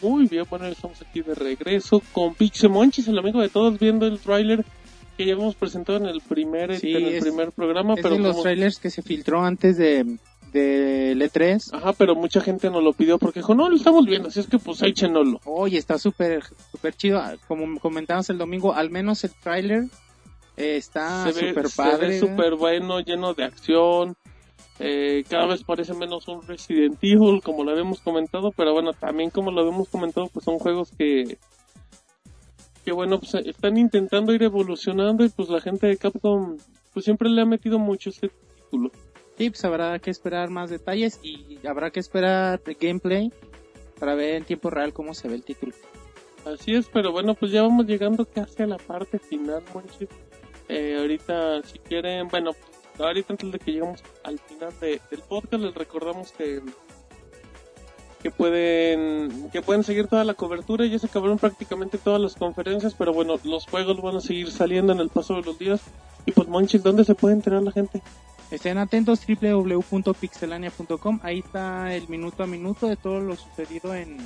Muy bien, bueno, estamos aquí de regreso con Pixel Monchis, el amigo de todos, viendo el tráiler que ya hemos presentado en el primer, Sí, en el es- primer programa, es pero de los como- trailers que se filtró antes de, de E3. Ajá, pero mucha gente nos lo pidió porque dijo, no, lo estamos viendo, así es que pues échenoslo. Oye, está súper súper chido. Como comentamos el domingo, al menos el tráiler eh, está se súper se padre. ve súper bueno, lleno de acción. Eh, cada vez parece menos un Resident Evil, como lo habíamos comentado, pero bueno, también como lo habíamos comentado, pues son juegos que, que bueno, pues están intentando ir evolucionando y pues la gente de Capcom, pues siempre le ha metido mucho este título. Sí, pues habrá que esperar más detalles y habrá que esperar gameplay para ver en tiempo real cómo se ve el título. Así es, pero bueno, pues ya vamos llegando casi a la parte final, Monchis. Eh, ahorita, si quieren, bueno, ahorita antes de que lleguemos al final de- del podcast, les recordamos que que pueden que pueden seguir toda la cobertura. Ya se acabaron prácticamente todas las conferencias, pero bueno, los juegos van a seguir saliendo en el paso de los días. Y pues, Monchis, ¿dónde se puede enterar la gente? Estén atentos www.pixelania.com, ahí está el minuto a minuto de todo lo sucedido en,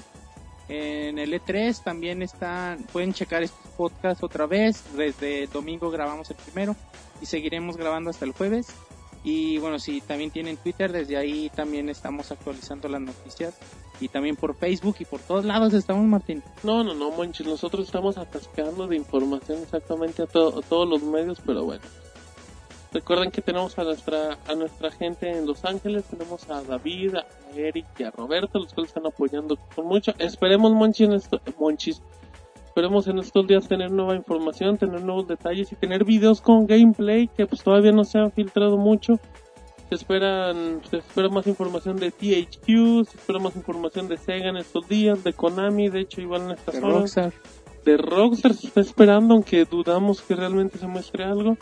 en el E3, también están, pueden checar estos podcasts otra vez, desde domingo grabamos el primero y seguiremos grabando hasta el jueves. Y bueno, si también tienen Twitter, desde ahí también estamos actualizando las noticias. Y también por Facebook y por todos lados estamos, Martín. No, no, no, Monchis, nosotros estamos atascando de información exactamente a, to- a todos los medios, pero bueno. Recuerden que tenemos a nuestra a nuestra gente en Los Ángeles, tenemos a David, a Eric y a Roberto, los cuales están apoyando con mucho. Esperemos, Monchis, en esto, Monchis, esperemos en estos días tener nueva información, tener nuevos detalles y tener videos con gameplay que pues todavía no se han filtrado mucho. Se esperan, se espera más información de THQ, se espera más información de Sega en estos días, de Konami, de hecho igual en estas De horas Rockstar. de Rockstar se está esperando, aunque dudamos que realmente se muestre algo.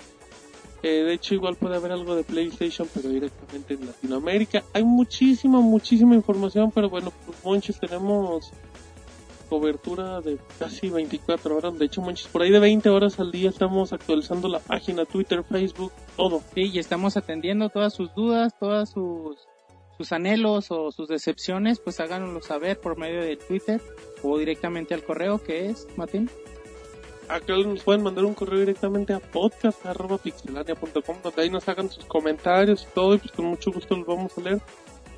Eh, de hecho, igual puede haber algo de PlayStation, pero directamente en Latinoamérica. Hay muchísima, muchísima información, pero bueno, pues Monchis tenemos cobertura de casi 24 horas. De hecho, Monchis, por ahí de 20 horas al día estamos actualizando la página, Twitter, Facebook, todo. Sí, y estamos atendiendo todas sus dudas, todas sus, sus anhelos o sus decepciones, pues háganoslo saber por medio de Twitter o directamente al correo que es, Martín. Acá nos pueden mandar un correo directamente a podcast.pixelania.com donde ahí nos hagan sus comentarios y todo y pues con mucho gusto los vamos a leer.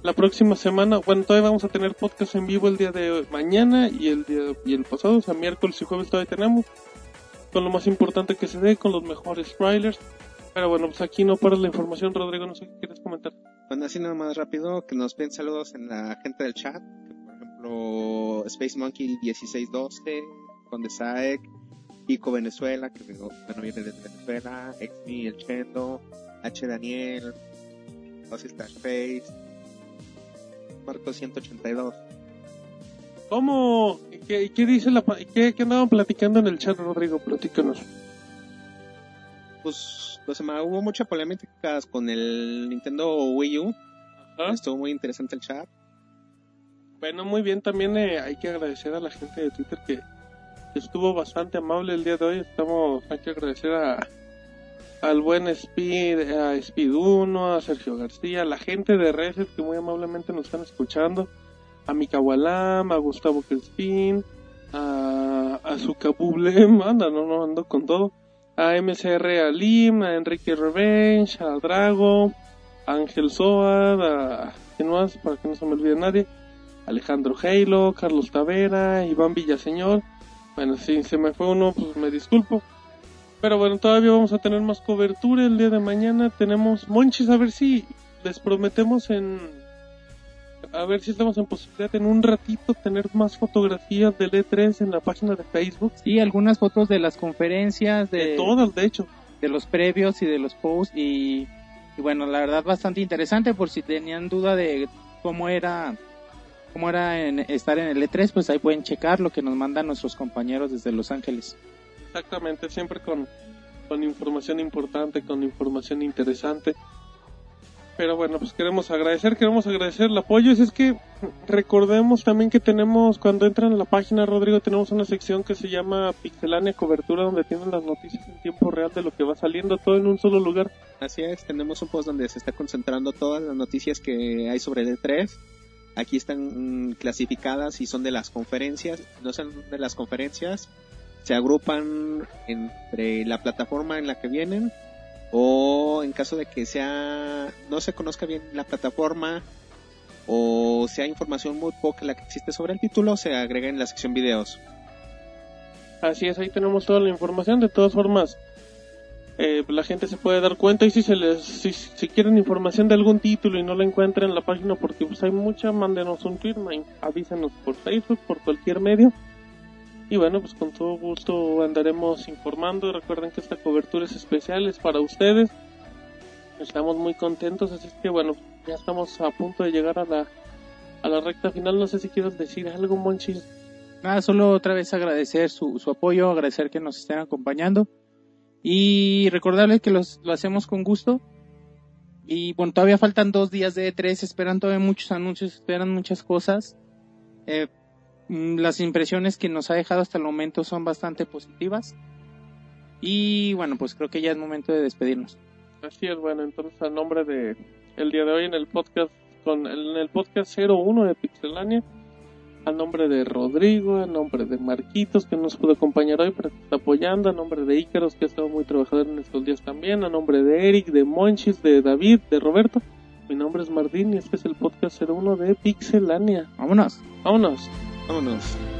La próxima semana, bueno, todavía vamos a tener podcast en vivo el día de mañana y el día y el pasado, o sea, miércoles y jueves todavía tenemos con lo más importante que se dé, con los mejores trailers. Pero bueno, pues aquí no paras la información, Rodrigo, no sé qué quieres comentar. Bueno, así nada más rápido, que nos piden saludos en la gente del chat, que por ejemplo Space Monkey 1612, Conde Saek, Pico Venezuela, que bueno, viene de Venezuela, Xmi El Chendo, H Daniel, Ozzy Face, Marco 182. ¿Cómo? ¿Qué, qué dice la... ¿Qué, qué andaban platicando en el chat, Rodrigo? Platícanos. Pues, pues hubo mucha polémica con el Nintendo Wii U. Ajá. Estuvo muy interesante el chat. Bueno, muy bien, también eh, hay que agradecer a la gente de Twitter que estuvo bastante amable el día de hoy. Estamos, hay que agradecer a al buen Speed, a Speed 1, a Sergio García, a la gente de Reset que muy amablemente nos están escuchando, a Mika Walam, a Gustavo Crespin, a, a Zucabublem, anda, no, no ando con todo, a MCR Alim, a Enrique Revenge, a Drago, a Ángel Soad, a ¿quién más? Para que no se me olvide nadie. Alejandro Halo, Carlos Tavera, Iván Villaseñor. Bueno, si se me fue uno, pues me disculpo. Pero bueno, todavía vamos a tener más cobertura el día de mañana. Tenemos Monchis, a ver si les prometemos en... A ver si estamos en posibilidad en un ratito tener más fotografías del E3 en la página de Facebook. Sí, algunas fotos de las conferencias, de, De todas, de hecho. de los previos y de los posts y, y bueno, la verdad bastante interesante por si tenían duda de cómo era cómo era en- estar en el E3, pues ahí pueden checar lo que nos mandan nuestros compañeros desde Los Ángeles. Exactamente, siempre con, con información importante, con información interesante. Pero bueno, pues queremos agradecer, queremos agradecer el apoyo. Y es que recordemos también que tenemos, cuando entran a la página, Rodrigo, tenemos una sección que se llama Pixelania Cobertura, donde tienen las noticias en tiempo real de lo que va saliendo, todo en un solo lugar. Así es, tenemos un post donde se está concentrando todas las noticias que hay sobre el E3. Aquí están mm, clasificadas y son de las conferencias. No son de las conferencias, se agrupan entre la plataforma en la que vienen o en caso de que sea no se conozca bien la plataforma o sea información muy poca la que existe sobre el título, se agrega en la sección videos. Así es, ahí tenemos toda la información. De todas formas, eh, la gente se puede dar cuenta y si se les, si, quieren información de algún título y no la encuentran en la página porque pues hay mucha, mándenos un tweet, ma- avísenos por Facebook, por cualquier medio. Y bueno, pues con todo gusto andaremos informando. Recuerden que esta cobertura es especial, es para ustedes. Estamos muy contentos, así que bueno, ya estamos a punto de llegar a la, a la recta final. No sé si quieres decir algo, Monchis. Nada, solo otra vez agradecer su, su apoyo, agradecer que nos estén acompañando y recordarles que los, lo hacemos con gusto. Y bueno, todavía faltan dos días de E3, esperan todavía muchos anuncios, esperan muchas cosas. Eh, mm, las impresiones que nos ha dejado hasta el momento son bastante positivas. Y bueno, pues creo que ya es momento de despedirnos. Así es, bueno, entonces a nombre de el día de hoy en el podcast con en el podcast 01 de Pixelania, a nombre de Rodrigo, a nombre de Marquitos que nos pudo acompañar hoy pero que está apoyando, a nombre de Ícaros que ha estado muy trabajador en estos días también, a nombre de Eric, de Monchis, de David, de Roberto. Mi nombre es Martín y este es el podcast 01 de Pixelania. Vámonos. Vámonos. Vámonos.